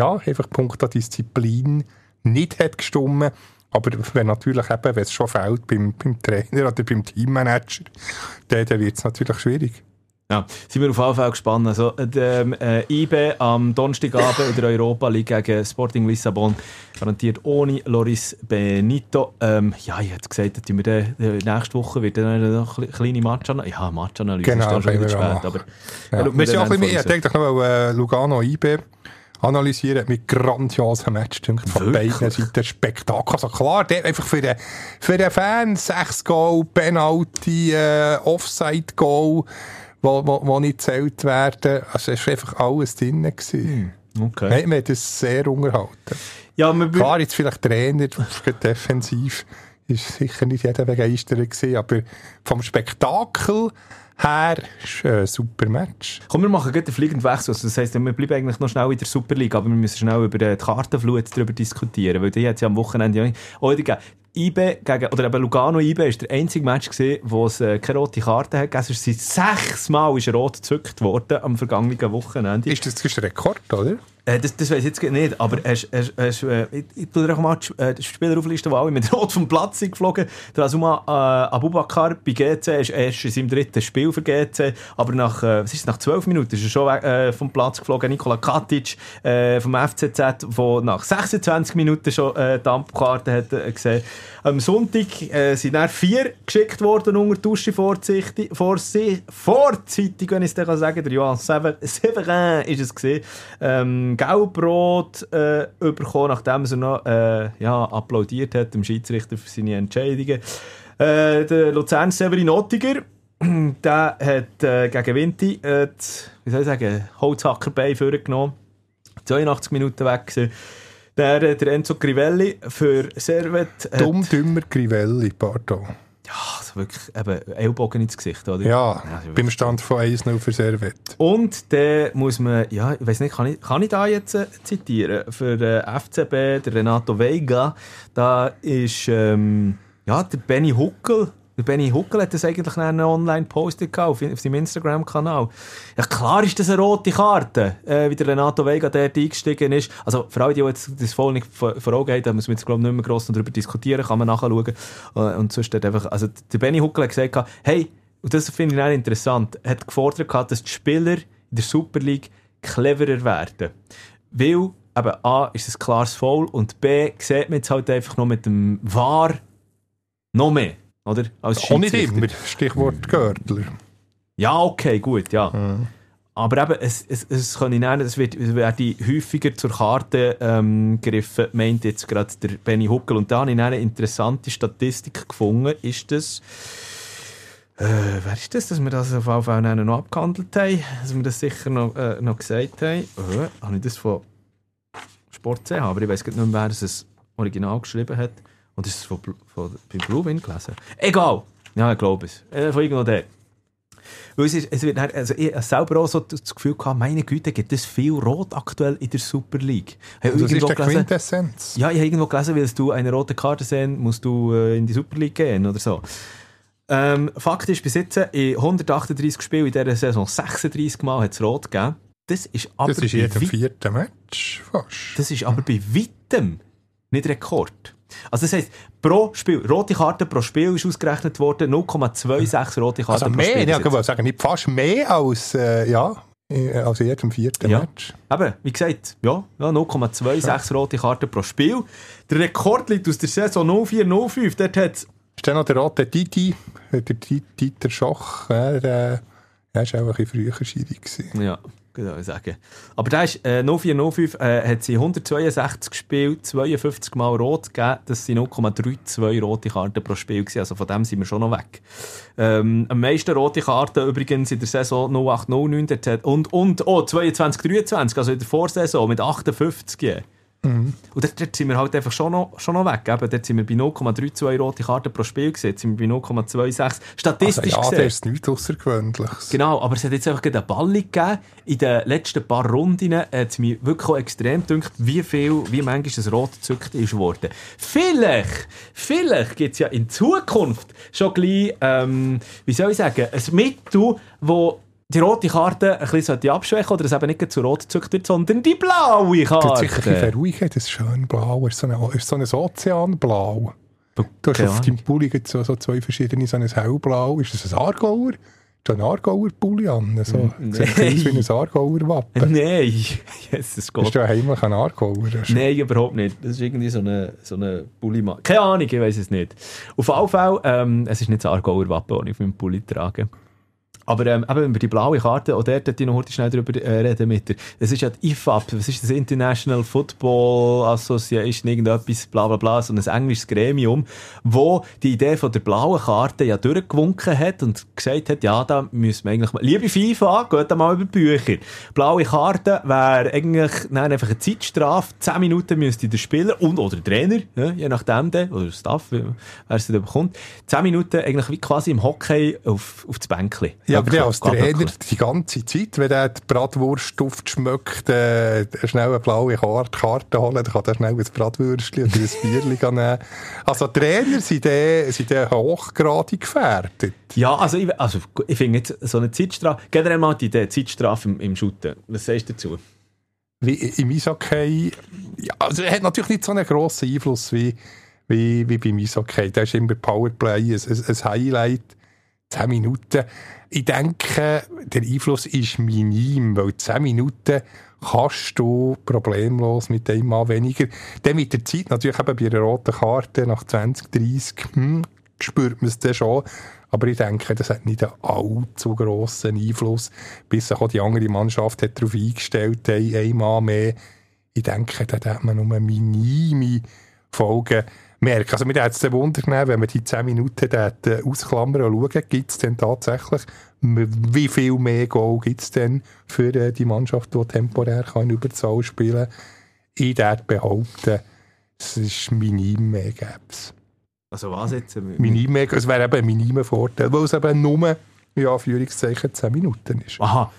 ja, einfach Punkt an Disziplin nicht hat gestimmt. Aber wenn natürlich eben, wenn es schon fehlt beim, beim Trainer oder beim Teammanager, dann, dann wird es natürlich schwierig. Ja, sind wir auf jeden Fall gespannt. Also, ähm, äh, IB am Donnerstagabend in der Europa League gegen Sporting Lissabon garantiert ohne Loris Benito. Ähm, ja, ich hätte gesagt, dass wir dann, äh, nächste Woche wird dann noch eine kleine Matchanalyse. Ja, Matchanalyse Genau, ist dann schon wieder spät. Aber, Ja. schauen wir sind auch ein bisschen mehr, ich denke noch äh, Lugano IB analysieren mit grandiosen Match von Wirklich? beiden Seiten Spektakel. Also klar, der einfach für den, für den Fan sechs Goal, Penalty, äh, Offside-Goal, wo, wo, wo nicht gezählt werden. Also es war einfach alles drin. Gewesen. Okay. Nein, wir haben das sehr unterhalten. Ja, Klar, jetzt vielleicht Trainer, defensiv, ist sicher nicht jeder begeistert gewesen, aber vom Spektakel her ist ein super Match. Komm, wir machen gleich den fliegenden Wechsel. Also das heisst, wir bleiben eigentlich noch schnell in der Super League, aber wir müssen schnell über die Kartenflut darüber diskutieren, weil die hat ja am Wochenende ja nicht... Oh, die gegeben. IB gegen, oder eben Lugano IB ist der einzige Match gewesen, wo es äh, keine rote Karte hat ist seit sechsmal ist rot gezückt worden am vergangenen Wochenende. Ist das, das ist ein Rekord, oder? Äh, das, das weiß ich jetzt nicht, aber er er ist, äh, ich, ich tu dir auch mal die, äh, die Spieler auflisten, die alle mit Rot vom Platz sind geflogen. Der Asuma äh, Abubakar bei GC ist erst in seinem dritten Spiel für GC, aber nach, äh, was ist nach zwölf Minuten ist er schon äh, vom Platz geflogen. Nikola Katic äh, vom FCZ, der nach 26 Minuten schon äh, die Ampelkarte hat äh, gesehen. Am Sonntag sind dann vier geschickt worden unter die Dusche vorzeitig, vorzeitig, wenn ich es dann kann sagen Der Johann Sever- Severin ist es gewesen. Ähm, Gelbrot äh, bekommen, nachdem er noch äh, ja, applaudiert hat dem Schiedsrichter für seine Entscheidungen. Äh, der Luzern Severin Ottiger, der hat äh, gegen Vinti äh, die, wie soll ich sagen, Holzhackerbein vorgenommen. 82 Minuten weg gewesen. Der, äh, der Enzo Crivelli für Servet. Dumm, dümmer Grivelli, pardon. Ja, also wirklich eben Ellbogen ins Gesicht, oder? Ja, also beim Stand von 1-0 für Servet. Und dann muss man, ja, ich weiß nicht, kann ich, kann ich da jetzt äh, zitieren? Für äh, FCB, der Renato Veiga, da ist ähm, ja, der Benny Huckel. Der Benny Huckel hat das eigentlich Online-Post gehabt auf, auf seinem Instagram-Kanal. Ja, klar ist das eine rote Karte, äh, wie der Renato Veiga dort eingestiegen ist. Also, für alle, die jetzt das voll nicht vor, Augen haben, da müssen wir jetzt, glaube ich, nicht mehr gross darüber diskutieren, kann man nachschauen. Äh, und sonst dort einfach, also, der Benny Huckel hat gesagt, hey, und das finde ich auch interessant, hat gefordert, dass die Spieler in der Super League cleverer werden. Weil, eben, A, ist es klares Foul und B, sieht man jetzt halt einfach noch mit dem VAR noch mehr, oder? Als Auch nicht immer. Stichwort Görtler. Ja, okay, gut, ja. Aber eben, es, es, es kann ich nennen, es wird, es werde häufiger zur Karte ähm, gegriffen, meint jetzt gerade der Benny Huckel. Und da habe ich eine interessante Statistik gefunden, ist das, äh, wer ist das, dass wir das auf jeden Fall noch abgehandelt haben, dass wir das sicher noch, äh, noch gesagt haben. Äh, habe ich das von Sport CH, aber ich weiß nicht mehr, wer das original geschrieben hat. Und ist es von, von, bei Bluewin gelesen? Egal! Ja, ich glaube es. Äh, von irgendwo der. Weil es, ist, es wird dann, also ich habe selber auch so das Gefühl gehabt, meine Güte, gibt es viel Rot aktuell in der Super League. Habe Das ist irgendwo der gelesen- Quintessenz. Ja, ich habe irgendwo gelesen, willst du eine rote Karte sehen, musst du äh, in die Super League gehen oder so. Ähm, Fakt ist, bis jetzt in 138 Spielen in dieser Saison 36 Mal hat es rot gegeben. Das ist aber Das ist weit- vierten Match fast. das ist aber bei weitem nicht Rekord. Also das heisst, pro Spiel, rote Karte pro Spiel ist ausgerechnet worden, 0,26 rote Karten Also pro mehr, Spiel. ja, bis ich sagen, nicht fast mehr als, äh, ja, äh, als jedem vierten Ja. Match. Eben, wie gesagt, ja, ja 0,26 rote Karten pro Spiel. Der Rekord liegt aus der Saison 04-05. Dort hat Ist dann noch der rote Titi, der Dieter Schoch, er, äh, er war auch ein bisschen früher gewesen. Ja, genau sagen. Aber der ist, äh, 0405 äh, hat sie 162 gespielt, 52 Mal rot gegeben. Das sind 0,32 rote Karten pro Spiel gewesen. Also von dem sind wir schon noch weg. Ähm, am meisten rote Karten übrigens in der Saison 0809 dort hat- und, und, oh, 22, 23, also in der Vorsaison mit 58. Und dort, dort sind wir halt einfach schon noch, schon noch weg. Eben, dort sind wir bei 0,32 rote Karten pro Spiel. Jetzt sind wir bei 0,26. Also Statistisch ja, gesehen. ist nichts Außergewöhnliches. Genau, aber es hat jetzt einfach gerade eine Balli gegeben. In den letzten paar Runden hat es mich wirklich extrem gedacht, wie viel, wie manchmal das Rot gezückt ist worden. Vielleicht, vielleicht gibt es ja in Zukunft schon gleich, ähm, wie soll ich sagen, ein Mittel, wo die rote Karte ein bisschen abschwächen oder es eben nicht zu rot gezückt wird, sondern die blaue Das sich ein Karte. verruhigen, das ist schön blau, ist so ein, ist so ein Ozeanblau. Du hast auf deinem Pulli so, so zwei verschiedene, so ein hellblau. Ist das ein Aargauer? Ist ein Aargauer Pulli an? So, Mm, Sieht nein. aus wie ein Aargauer Wappen. Nein, Jesus Ist Gott. da heimlich ein Aargauer? Nein, überhaupt nicht. Das ist irgendwie so eine, so eine Bulli Keine Ahnung, ich weiß es nicht. Auf jeden Fall, ähm, es ist nicht das Aargauer Wappen, das ich auf meinem Pulli trage. Aber ähm, eben über die blaue Karte, auch dort hätte ich noch heute schnell darüber äh, reden mit dir. Es ist ja die IFAB, was ist das? International Football Association, irgendetwas, bla bla bla, so ein englisches Gremium, wo die Idee von der blauen Karte ja durchgewunken hat und gesagt hat, ja, da müssen wir eigentlich mal, liebe FIFA, geht da mal über die Bücher. Blaue Karte wäre eigentlich nein, einfach eine Zeitstrafe, 10 Minuten müsste der Spieler und oder der Trainer, ja, je nachdem, dann, oder der Staff, wer es dann bekommt, 10 Minuten eigentlich wie quasi im Hockey auf, auf das Bänkchen. Ja, aber der als Trainer die ganze Zeit, wenn der die Bratwurstduft schmeckt, äh, schnell eine blaue Karte, Karte holen, dann kann er schnell ein Bratwürstchen oder ein Bierchen nehmen. Also Trainer sind der, sind der hochgradig gefährdet. Ja, also ich, also ich finde jetzt so eine Zeitstrafe, generell mal die Idee, Zeitstrafe im, im Shooten. Was sagst du dazu? Wie im Eishockey, ja, also er hat natürlich nicht so einen grossen Einfluss wie, wie, wie beim Eishockey. Da ist immer Powerplay, ein, ein, ein Highlight, 10 Minuten. Ich denke, der Einfluss ist minim, weil 10 Minuten kannst du problemlos mit einem Mann weniger. Dann mit der Zeit natürlich eben bei einer roten Karte nach 20, 30, hm, spürt man es dann schon. Aber ich denke, das hat nicht einen allzu grossen Einfluss, bis auch die andere Mannschaft hat darauf eingestellt hat, ein Mann mehr. Ich denke, da hat man nur minime Folgen merken. Also mir hat es Wunder genommen, wenn man die 10 Minuten dort äh, ausklammern und schauen, gibt es denn tatsächlich, wie viel mehr Goal gibt es denn für äh, die Mannschaft, die temporär kann Überzahl spielen kann. Ich würde behaupten, es ist minim mehr gäb's. Also was jetzt? Minim mehr, es wäre eben ein minimer Vorteil, weil es eben nur, in Anführungszeichen, 10 Minuten ist. Aha.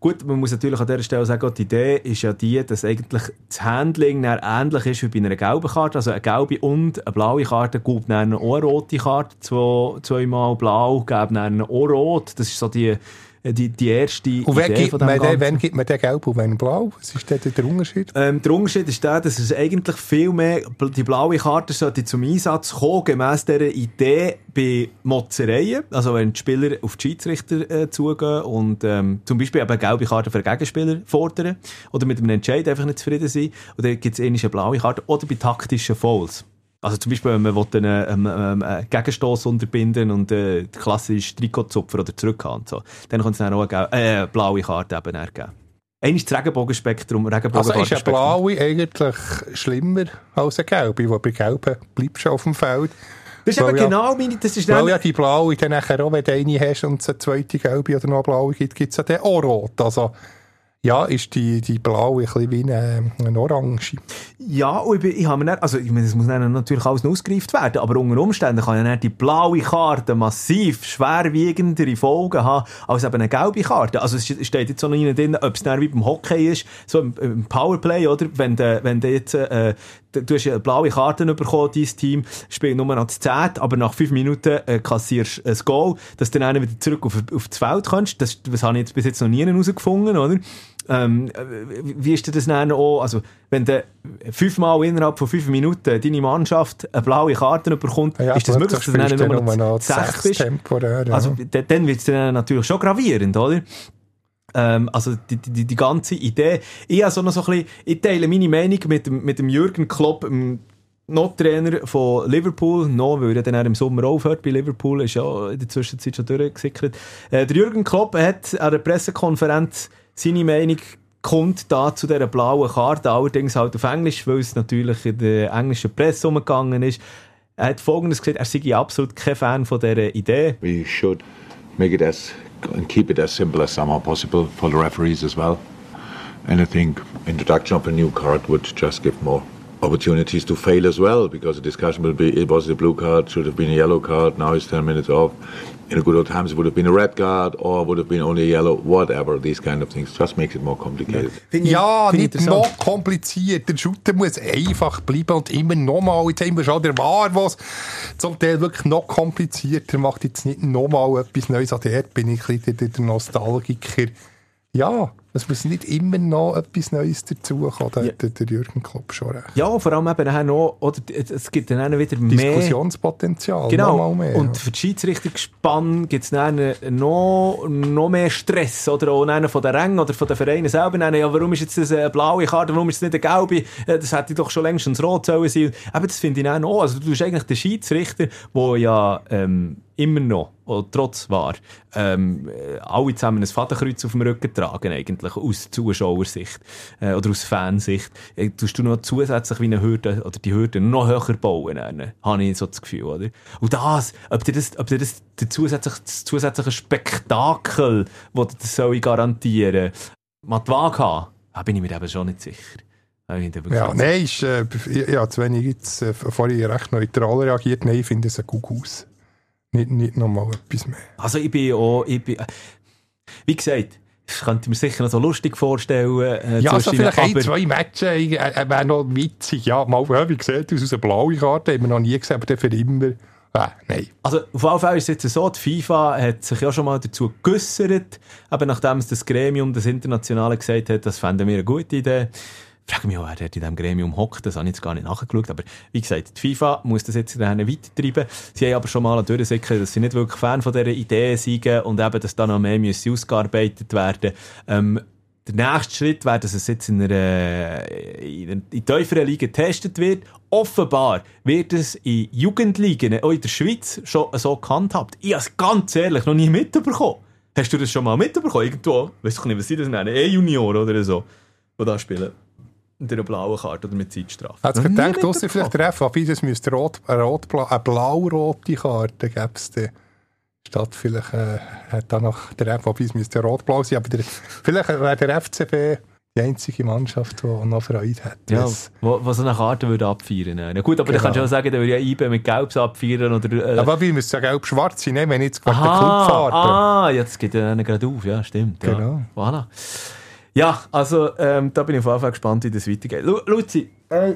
Gut, man muss natürlich an dieser Stelle sagen, die Idee ist ja die, dass eigentlich das Handling ähnlich ist wie bei einer gelben Karte. Also eine gelbe und eine blaue Karte gibt dann eine rote Karte. Zwei, zweimal blau geben dann auch rot. Das ist so die, die, die erste Und wenn Idee gibt, von dem man den, wenn gibt man den gelb und wenn blau? Was ist denn der Unterschied? Ähm, der Unterschied ist der, dass es eigentlich viel mehr, die blaue Karte sollte zum Einsatz kommen, gemäss dieser Idee bei Motzereien. Also wenn die Spieler auf die Schiedsrichter äh, zugehen und ähm, zum Beispiel eben eine gelbe Karte für einen Gegenspieler fordern oder mit einem Entscheid einfach nicht zufrieden sind. Und dann gibt es eine blaue Karte oder bei taktischen Fouls. Also zum Beispiel, wenn man will einen, einen, einen, einen Gegenstoss unterbinden und äh, klassisch Trikotzupfer oder zurückhaben und so, dann kann es dann auch eine, äh, blaue Karte eben geben. Einmal das Regenbogenspektrum, Also ist eine blaue eigentlich schlimmer als eine gelbe, weil bei gelben bleibst du auf dem Feld. Das ist eben ja- genau meine, das ist Weil ja die blaue dann nachher auch, wenn du eine hast und es eine zweite gelbe oder noch eine blaue gibt, gibt es ja dann auch rot. Also Ja, ist die, die blaue ein bisschen wie eine, eine Orange. Ja, und ich, ich habe mir also ich meine, es muss natürlich alles noch ausgereift werden, aber unter Umständen kann ja die blaue Karte massiv schwerwiegendere Folgen haben als eben eine gelbe Karte. Also es steht jetzt auch noch drin, ob es dann wie beim Hockey ist, so im, im Powerplay, oder? Wenn du, wenn du jetzt, äh, du hast ja blaue Karten bekommen, dein Team spielt nur noch zu 10, aber nach 5 Minuten äh, kassierst du ein Goal, dass du dann wieder zurück auf, auf das Feld kannst. Das, das habe ich jetzt bis jetzt noch nie herausgefunden, oder? Ähm, äh, wie ist denn das dann auch, also wenn du fünfmal innerhalb von fünf Minuten deine Mannschaft eine blaue Karte bekommt, Ja, ist das möglich, dass du dann nur noch sechs bist? temporär. Ja. Also dann wird es dann natürlich schon gravierend, oder? Ähm, also die, die, die ganze Idee. Ich, so noch so bisschen, ich teile meine Meinung mit dem, mit dem Jürgen Klopp, dem Not-Trainer von Liverpool, noch, weil er dann im Sommer aufhört bei Liverpool, ist ja in der Zwischenzeit schon durchgesickert. Äh, der Jürgen Klopp hat an der Pressekonferenz seine Meinung kommt da zu dieser blauen Karte, allerdings halt auf Englisch, weil es natürlich in der englischen Presse umgegangen ist. Er hat folgendes gesagt, er sei absolut kein Fan von dieser Idee. We should make it as and keep it as simple as somehow possible for the referees as well. And I think introduction of a new card would just give more opportunities to fail as well because the discussion will be it was a blue card, should have been a yellow card, now it's 10 minutes off. In the good old times it would have been a red card or would have been only a yellow, whatever, these kind of things just makes it more complicated. Ja, ich nicht noch kompliziert. Der Shooter muss einfach bleiben und immer nochmal. Jetzt haben wir schon der War, was zum Teil wirklich noch komplizierter macht. Jetzt nicht nochmal etwas Neues. An der bin ich ein bisschen der, der Nostalgiker. Ja, es muss nicht immer noch etwas Neues dazukommen. Da Ja. hat der, Jürgen Klopp schon recht. Ja, vor allem eben noch, oder es gibt dann wieder mehr... Diskussionspotenzial. Genau. Mehr. Und für die Schiedsrichter gespannt gibt es dann noch, noch mehr Stress. Oder auch dann von den Rängen oder von den Vereinen selber. Dann, ja, warum ist jetzt das eine blaue Karte, warum ist es nicht eine gelbe? Äh, Das hätte doch schon längst ins Rot sollen sein. Aber das finde ich dann auch. Also du bist eigentlich der Schiedsrichter, der ja ähm, immer noch, oder trotz war, ähm, äh, alle zusammen ein Fadenkreuz auf dem Rücken tragen, eigentlich, aus Zuschauersicht äh, oder aus Fansicht. Äh, tust du noch zusätzlich wie eine Hürde, oder die Hürde noch höher bauen, dann, habe ich so das Gefühl, oder? Und das, ob dir das, ob dir das, der zusätzliche, das zusätzliche Spektakel, das dir das soll garantieren, mal die Waage haben, da bin ich mir eben schon nicht sicher. Ich wirklich Ja, nein, ist, äh, ich, ja, zu wenig jetzt äh, vorhin recht neutral reagiert. Nein, ich finde es ein Gugus. Nicht, nicht nochmal etwas mehr. Also ich bin auch, ich bin, wie gesagt, ich könnte mir sicher noch so lustig vorstellen. Äh, Ja, so zwischen- vielleicht ein, aber- zwei Matches äh, äh, wäre noch witzig. Ja, mal, wie das aus einer blauen Karte? Haben wir noch nie gesehen, aber für immer. Ah, nein. Also auf jeden Fall ist es jetzt so, die FIFA hat sich ja schon mal dazu geäussert, eben nachdem es das Gremium, das Internationale gesagt hat, das fänden wir eine gute Idee. Frage mich auch, wer dort in diesem Gremium hockt, das habe ich jetzt gar nicht nachgeschaut, aber wie gesagt, die FIFA muss das jetzt dann weitertreiben. Sie haben aber schon mal durchgesickert, dass sie nicht wirklich Fan von dieser Idee sind und eben, dass da noch mehr müsse ausgearbeitet werden ähm, der nächste Schritt wäre, dass es jetzt in einer in, einer- in tieferen Liga getestet wird. Offenbar wird es in Jugendligen, auch in der Schweiz, schon so gehandhabt. Ich habe es ganz ehrlich noch nie mitbekommen. Hast du das schon mal mitbekommen? Irgendwo? Weißt du nicht, was sie das nennen? E-Junior oder so, die da spielen. Mit einer blauen Karte oder mit Zeitstrafe. Hat sich nie gedacht, mitbekommen. vielleicht der FAB, das müsste rot, eine, rot, eine blau-rote Karte gäbe es dann. Statt vielleicht äh, hat da noch der FAB, es müsste rot-blau sein, aber der, vielleicht wäre der FCB die einzige Mannschaft, die noch Freude hat. Ja, wo so eine Karte würde abfeiern. Ja gut, aber dann Genau. kannst du auch sagen, der würde ja IB mit Gelbs abfeiern oder... Äh, Aber wir müssen ja gelb-schwarz sein, ne? wenn jetzt gerade der Aha, Clubfarbe. ah, jetzt geht er dann gerade auf, ja, stimmt. Ja. Genau. Voilà. Ja, also ähm, da bin ich auf jeden Fall gespannt, wie das weitergeht. Lu Luzi, äh,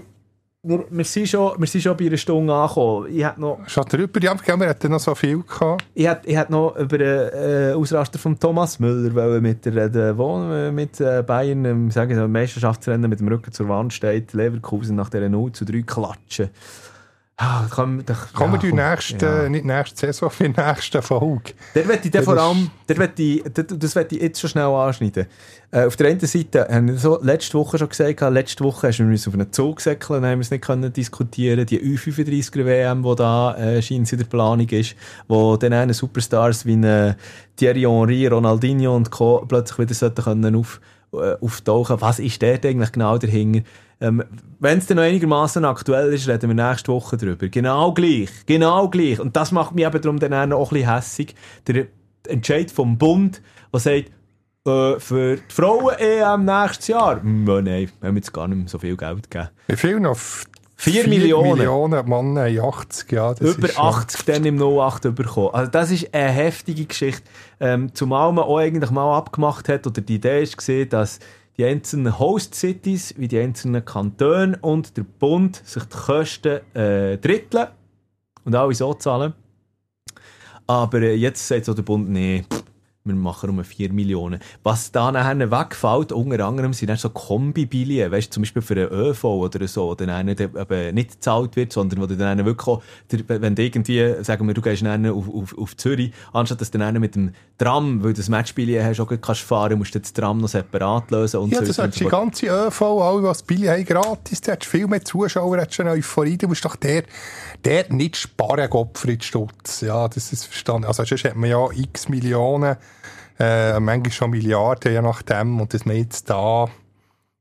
wir, wir, sind schon, wir sind schon bei einer Stunde angekommen. Ich hätte noch, Schon drüber, ja, wir hatten noch so viel gehabt. ich hätte, ich hätte noch über den äh, Ausraster von Thomas Müller wollen mit der, der wo äh, mit äh, Bayern ähm, sagen wir, Meisterschaftsrennen mit dem Rücken zur Wand steht, Leverkusen nach dieser 0 zu 3 klatschen. Ah, komm, da, Kommen ja, die nächste, ja. nicht nächste Saison, für die nächste Folge. Der wird ich vor allem, der wird ich, das- wird ich jetzt schon schnell anschneiden. Äh, auf der einen Seite haben wir so letzte Woche schon gesagt, letzte Woche hast du uns auf einen Zug säckeln, haben wir es nicht können diskutieren. Die U35er WM, die da äh, scheint in der Planung ist, wo dann einen Superstars wie eine Thierry Henry, Ronaldinho und Co. plötzlich wieder sollten können auf, äh, auftauchen. Was ist der eigentlich genau dahinter? Ähm, Wenn es dann noch einigermaßen aktuell ist, reden wir nächste Woche drüber. Genau gleich. Genau gleich. Und das macht mich eben darum dann auch ein bisschen hässig. Der Entscheid vom Bund, der sagt, Äh, für die Frauen-EM nächstes Jahr? Oh nein, wir haben jetzt gar nicht mehr so viel Geld gegeben. Wie viel noch? 4 Millionen. Millionen Mann, haben 80, ja. Das Über ist schon- 80 dann im 08 bekommen. Also das ist eine heftige Geschichte. Ähm, zumal man auch eigentlich mal abgemacht hat, oder die Idee ist gesehen, dass die einzelnen Host-Cities, wie die einzelnen Kantone und der Bund sich die Kosten äh, dritteln und alle so zahlen. Aber äh, jetzt sagt so der Bund, nee, pff, wir machen um 4 Millionen. Was da nachher wegfällt, unter anderem sind dann so Kombibilien, weißt du, zum Beispiel für einen ÖV oder so, der dann eben nicht gezahlt wird, sondern wo du dann wirklich auch, wenn du irgendwie, sagen wir, du gehst dann auf, auf, auf Zürich, anstatt dass du dann mit dem Tram, weil du das Matchbillet hast, auch kannst fahren, musst du das Tram noch separat lösen und Ja, so das weiter und hat die ganze ÖV, alle, was Billy haben, gratis. Da hast viel mehr Zuschauer, hast schon Euphorie. Du musst doch der, der nicht sparen, Gottfried Stutz. Ja, das ist verstanden. Also, sonst hat man ja x Millionen, äh, manchmal schon Milliarden, je nachdem. Und dass man jetzt da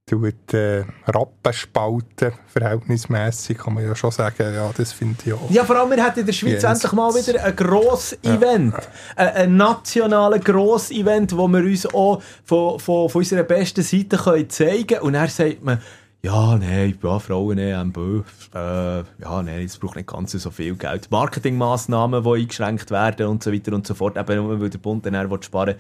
tut, äh, Rappen spalten, verhältnismässig, kann man ja schon sagen. Ja, das finde ich auch. Ja, vor allem, wir hätten in der Schweiz Yes. endlich mal wieder ein grosses Event. Ein, ein nationales grosses Event, wo wir uns auch von, von, von unserer besten Seite können zeigen können. Und dann sagt man, ja, nein, ja, Frauen, bö, äh, ja, nein, es braucht nicht ganz so viel Geld. Marketingmaßnahmen, die eingeschränkt werden und so weiter und so fort, eben nur, weil der Bund dann eher sparen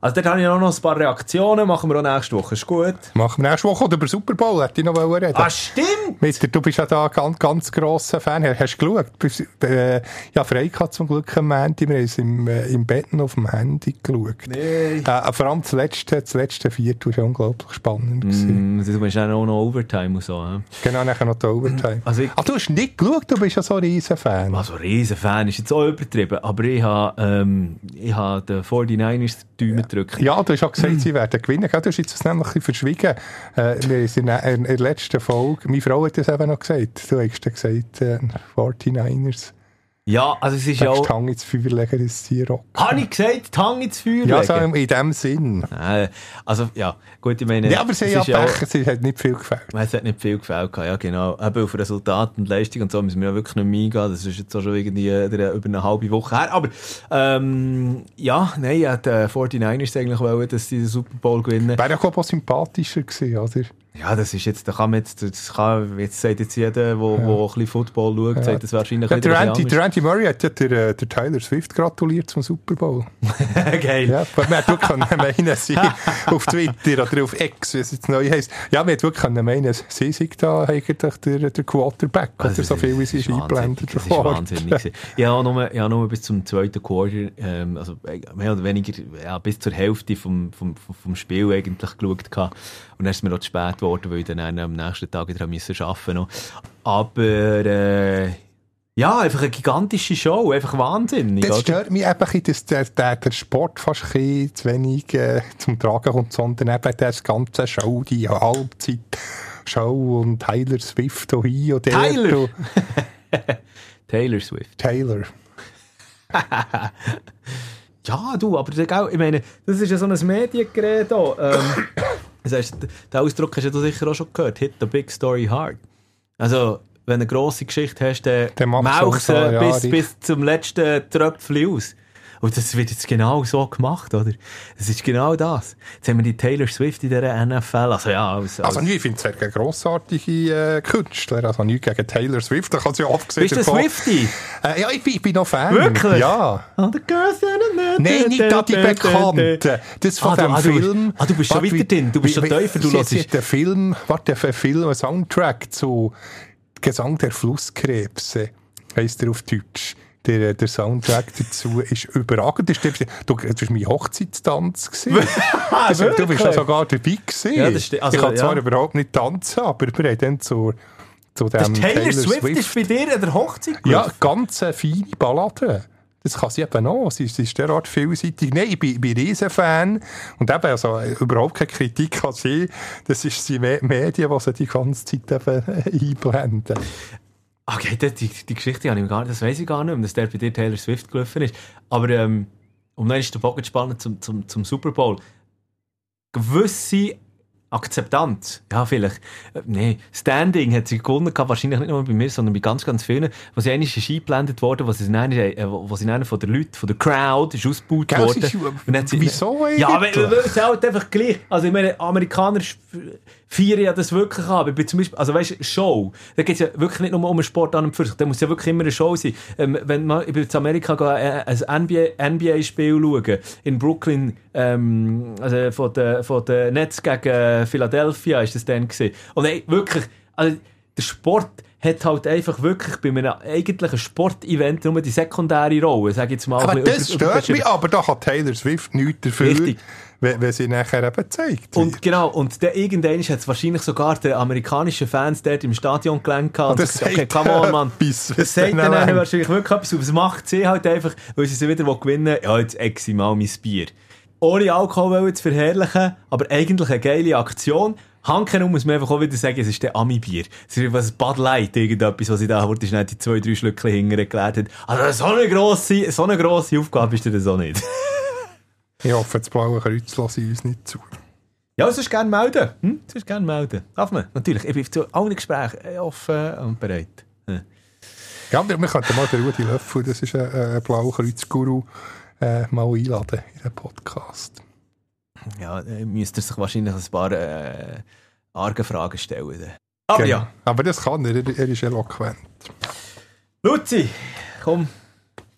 Also, dort habe ich auch noch ein paar Reaktionen, machen wir auch nächste Woche, ist gut. Machen wir nächste Woche oder über Super Bowl, hätte ich noch reden. Ah, stimmt! Mister, du bist ja da ganz, ganz grosser Fan. Hast du geschaut? Bist, äh, ja, frei gehabt zum Glück am Montag. Wir haben es im, äh, im Bett noch auf dem Handy geschaut. Nee. Äh, vor allem das letzte, das letzte Viertel war unglaublich spannend. Mm, Du bist dann auch noch Und so? Genau, nachher noch die Overtime. Also ich- ah, du hast nicht geschaut, du bist ja so ein riesen Fan. Also riesen Fan ist jetzt auch übertrieben, aber ich habe ähm, ich habe den 49ers die gedrückt. Ja, du hast auch gesagt, sie werden gewinnen. Du hast jetzt das nämlich ein bisschen verschwiegen. Äh, wir es in, der- letzten Folge, meine Frau hat das eben noch gesagt. Du hast gesagt, äh, 49ers. Ja, also es ist Ja, ja die auch... Hand ins Feuer legen, das Zirock. Habe ich gesagt, die Hand ins Feuer Ja, legen? so in dem Sinn. Äh, also ja, gut, ich meine... Ja, aber sie haben ist ja auch- Pech, es hat nicht viel gefällt. Es hat nicht viel gefällt, ja genau. Eben auf Resultat und Leistung und so müssen wir ja wirklich nicht mehr eingehen. Das ist jetzt auch schon irgendwie äh, über eine halbe Woche her. Aber ähm, ja, nein, hätte äh, 49ers eigentlich wollen, dass sie den Super Bowl gewinnen. Wäre ja auch sympathischer gewesen, oder? Ja, das ist jetzt, da kann man jetzt, das kann, jetzt sagt jetzt jeder, der wo, wo ein bisschen Football schaut, sagt das wahrscheinlich Ja, der, Randy, der Randy Murray hat ja der, äh, der Tyler Swift gratuliert zum Super Bowl. Geil. Ja, man hat wirklich meinen, sie auf Twitter oder auf X, wie es jetzt neu heisst. Ja, man hat wirklich meinen, sie sind da eigentlich der, der Quarterback, Also, oder so viel, wie sie ist eingeblendet Das ist wahnsinnig. habe nur, habe nur bis zum zweiten Quarter, ähm, also äh, mehr oder weniger ja, bis zur Hälfte vom, vom, vom- Spiel eigentlich geschaut. gehabt. Und dann ist es mir auch zu spät geworden, weil ich dann am nächsten Tag wieder müssen arbeiten musste. Aber äh, ja, einfach eine gigantische Show, einfach wahnsinnig. Das stört mich eben, ein bisschen, dass der, der, der Sport fast ein zu wenig äh, zum Tragen kommt, sondern eben das ganze Show, die Halbzeit Show und Tyler Swift hier und dort und Taylor Swift. Taylor. Ja, du, aber ich meine, das ist ja so ein Mediengerät hier. Ähm, das heißt, den Ausdruck hast du sicher auch schon gehört. Hit the big story hard. Also, wenn du eine grosse Geschichte hast, dann machst du so, ja, bis, bis zum letzten Tröpfchen aus. Und das wird jetzt genau so gemacht, oder? Das ist genau das. Jetzt haben wir die Taylor Swift in dieser NFL. Also ja, als, als, Also, ich finde es eine grossartige äh, Künstler. Also, nichts gegen Taylor Swift. Da kann sie ja oft gesehen. bist du Swifty? Äh, ja, ich bin, ich bin noch Fan. Wirklich? Ja. Oh, the girls Nein, nicht da die Bekannte. Das von Ah, dem ah, Film. ah, du bist schon weiter drin. Du bist schon tiefer, du hörst- Der Film, warte, der Film, ein Soundtrack zu Gesang der Flusskrebse, heisst er auf Deutsch. Der, der Soundtrack dazu ist überragend. Das, ist, du, das war mein Hochzeitstanz. das, du bist ja sogar dabei gewesen. Ja, das. Also, ich kann zwar ja. überhaupt nicht tanzen, aber wir haben dann zu, zu dem Der Taylor, Swift, ist bei dir an der Hochzeit ja, gelaufen? ganz eine feine Ballade. Das kann sie eben auch. Sie, sie ist derart vielseitig. Nein, ich bin, bin Riesenfan. Und eben, also, überhaupt keine Kritik an sie. Das ist die Me Medien, die sie die ganze Zeit eben einblenden. Okay, die, die, die Geschichte habe ich gar das weiß ich gar nicht, dass der bei dir Taylor Swift gelaufen ist. Aber ähm, um dann ist der Bogen spannend zum, zum, zum Super Bowl. Gewisse Akzeptanz. Ja, vielleicht. Äh, nee, Standing hat sie gewonnen, gehabt, wahrscheinlich nicht nur bei mir, sondern bei ganz, ganz vielen. Was einmal ist eingeblendet worden, was sie dann, äh, was sie dann von der Leute, von der Crowd, ist ausgebaut Gell, worden. ist- Und hat sie- wieso Ja, aber eigentlich? weil es halt einfach gleich. Also, ich meine, Amerikaner feiern ja das wirklich an. Aber bei zum Beispiel, also weißt du, Show, da geht es ja wirklich nicht nur um einen Sport an und für sich. Da muss ja wirklich immer eine Show sein. Ähm, wenn man, ich bin zu Amerika gehen, äh, ein NBA, NBA-Spiel schauen, in Brooklyn, ähm, also von den, von den Nets gegen Philadelphia ist das dann gewesen. Und ey, wirklich, also, der Sport hat halt einfach wirklich bei einem eigentlichen Sportevent nur die sekundäre Rolle, sag ich jetzt mal. Aber das stört mich, aber da hat Taylor Swift nichts dafür, Richtig. wenn, wenn sie nachher eben zeigt. Und genau, und der irgendwann hat es wahrscheinlich sogar den amerikanischen Fans dort im Stadion gelenkt. Und das gesagt, okay, come on, Mann. etwas, Das sagt dann wahrscheinlich wirklich etwas. Und was macht sie halt einfach, weil sie sie wieder gewinnen will, ja, jetzt exe mal mein Bier. Ohne Alkohol zu verherrlichen, aber eigentlich eine geile Aktion. Hanken muss man einfach auch wieder sagen, es ist der Ami-Bier. Es ist was Bud Light, irgendetwas, was sie da wurde, schnell die zwei, drei Schlückchen hintergelegt hat. Also so eine grosse, so eine grosse Aufgabe ist das auch nicht. Ich hoffe, das blaue Kreuz lasse ich uns nicht zu. Ja, sonst gerne melden. Hm? Sonst gerne melden. Darf man? Natürlich. Ich bin zu allen Gesprächen äh, offen und bereit. Ja. Ja, wir könnten mal den Rudi Löffel, das ist ein, ein Blaukreuz-Guru, äh, mal einladen in den Podcast. Ja, äh, müsste er sich wahrscheinlich ein paar äh, arge Fragen stellen. Aber Genau. ja, Aber das kann er, er ist eloquent. Luzi, komm,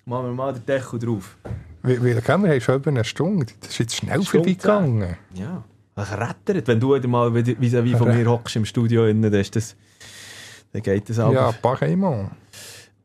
machen wir mal den Deckel drauf. Wie, wie kennen wir, schon über eine Stunde. Das ist jetzt schnell vorbeigegangen. Ja, was rettert, wenn du mal wie wie von mir hockst im Studio innen, dann, ist das, dann geht das auch. Ja, Pareillement.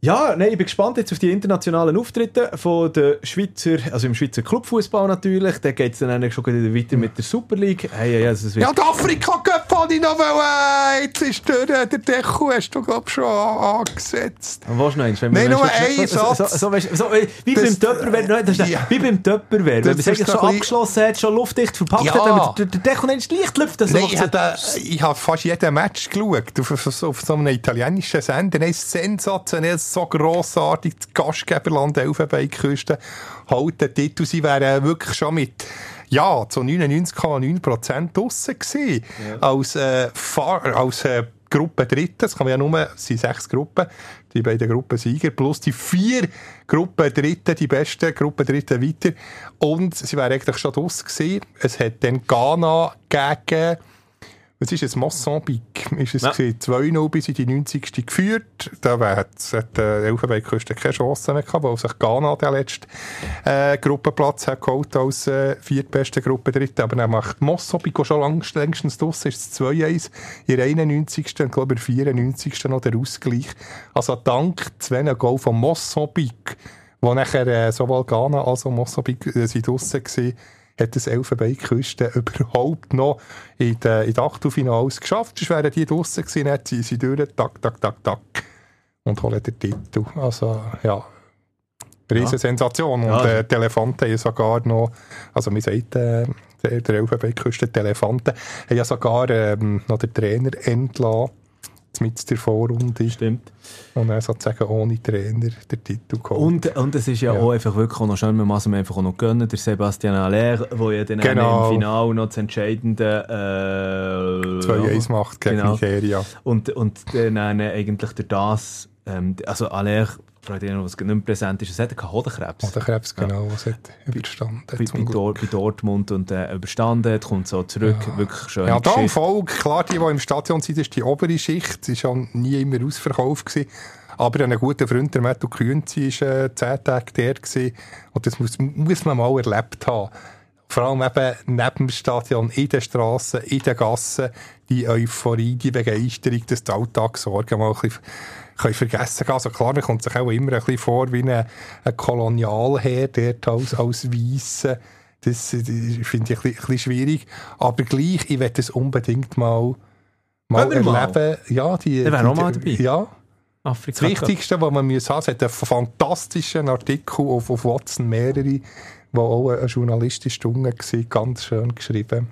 Ja, nein, ich bin gespannt jetzt auf die internationalen Auftritte von der Schweizer, also im Schweizer Clubfußball natürlich. Da geht es dann eigentlich schon wieder weiter mit der Super League. Hey, hey, also Ja, die Afrika-Cup wollte ich noch wollen. Jetzt ist der, der Deckel, hast du, glaube ich, schon an- angesetzt. Und was noch eins? Nein, nur ein so, so, Satz. so, weißt, so, wie Das- beim Töpperwehr, nein, das ist Ja. wie beim Töpperwehr. Wenn man es eigentlich schon abgeschlossen hat, schon luftdicht verpackt Ja. hat, aber der, der Deckel nicht leicht lüftet. Also Nein, ich so- habe, fast jeden Match geschaut. Auf, auf, so- auf so einem italienischen Sender. Nein, sensationell, so grossartig. Das Gastgeberland Elfenbeinküste hält den Titel. Sie wären wirklich schon mit, ja, zu 99,9% draussen gewesen. Als, äh, Fahr als, äh, Gruppe Dritte, das kann man ja nur, es sind sechs Gruppen, die beiden Gruppensieger, plus die vier Gruppen Dritte, die besten Gruppen Dritte weiter. Und sie wären eigentlich schon draussen gewesen. Es hat dann Ghana gegen, was ist es, Mosambik, ist es Ja. gewesen, 2-0 bis in die 90. geführt. Da wär- hat äh, Elfenbeinküste keine Chance mehr gehabt, weil sich Ghana den letzten äh, Gruppenplatz hat geholt als äh, viertbeste Gruppe Dritte. Aber dann macht Mosambik, der schon lang, längstens draussen ist, es 2-1 in der 91. und glaube ich in der 94. noch der Ausgleich. Also dank zwei Goal von Mosambik, wo nachher äh, sowohl Ghana als auch Mosambik äh, sind draussen gewesen, hat das Elfenbeinküste überhaupt noch in den, in Achtelfinals geschafft. Sonst wären die draussen gewesen, dann ziehen sie durch, tak, tak, tak, tak, und holen den Titel. Also, ja, Riesensensation. Ja. Und äh, die Elefanten haben sogar noch, also man sagt, äh, der, der Elfenbeinküste, die Elefanten, haben ja sogar ähm, noch den Trainer entlassen, mit der Vorrunde. Stimmt. Und dann sozusagen ohne Trainer den Titel geholt. Und, und es ist ja, Ja. auch einfach wirklich auch noch schön, man muss ihm einfach auch noch gönnen, der Sebastian Aller, der ja dann Genau. im Finale noch das entscheidende äh, 2-1 macht gegen Genau. Nigeria. Und, und dann eigentlich durch das, ähm, also Aller, fragt ihr noch, was nicht präsent ist, es hat Hodenkrebs. Oder Krebs, Ja. genau, was hat überstanden. bei, bei. Dor bei Dortmund und äh, überstanden, kommt so zurück, wirklich schön. Ja, da im Volk, klar, die, die im Stadion sind, ist die obere Schicht. War ja nie immer ausverkauft. Gewesen. Aber ein guter Freund, der Matthew Kühnzi, war äh, zehn Tage der. Gewesen. Und das muss, muss man mal erlebt haben. Vor allem eben neben dem Stadion, in den Strassen, in den Gassen, die Euphorie, die Begeisterung, dass die Alltagssorgen mal ein bisschen können vergessen kann. Also klar, man kommt sich auch immer ein bisschen vor wie ein, ein Kolonialherr dort als, als Weisse. Das, das finde ich ein bisschen, schwierig. Aber gleich, ich werde es unbedingt mal, mal wir mal? erleben. Ja, die, wären die, auch mal dabei. Ja, Afrika das Wichtigste, was man muss haben, es hat einen fantastischen Artikel auf, auf Watson, mehrere, wo auch ein Journalist ist drunter war, ganz schön geschrieben.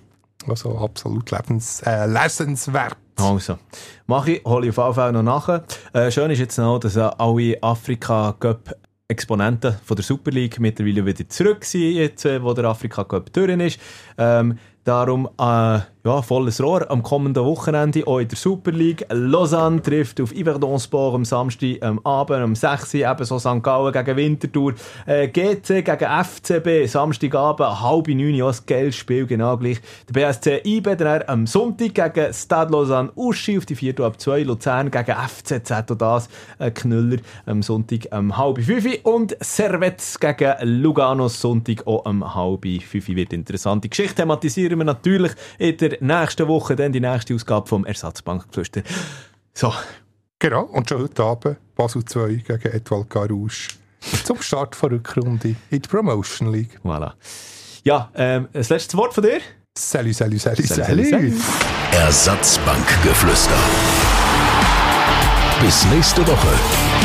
Also absolut lebens, äh, lesenswert. Also, mache ich, hole ich auf jeden Fall noch nachher. Äh, schön ist jetzt noch, dass äh, alle Afrika Cup Exponenten von der Super League mittlerweile wieder zurück sind, jetzt, äh, wo der Afrika Cup durch ist. Ähm, Darum äh, ja, volles Rohr am kommenden Wochenende auch in der Super League. Lausanne trifft auf Yverdon Sport am Samstag am Abend um 6 Uhr, ebenso St. Gallen gegen Winterthur. Äh, GC gegen FCB, Samstagabend, halb neun, auch ein geiles Spiel, genau gleich. Der BSC IB dann am Sonntag gegen Stade Lausanne Uschi auf die 4 ab 2, Luzern gegen FCZ und das ein Knüller am Sonntag um halb 5 und Servette gegen Lugano Sonntag auch um halb 5 wird interessante Geschichte thematisieren wir natürlich in der nächsten Woche dann die nächste Ausgabe vom Ersatzbankgeflüster. So. Genau, und schon heute Abend Basel 2 gegen Edwald Garouche zum Start der Rückrunde in der Promotion League. Voilà. Ja, ähm, das letzte Wort von dir? Salut, salut, Salut, salut. salut. Ersatzbankgeflüster. Bis nächste Woche.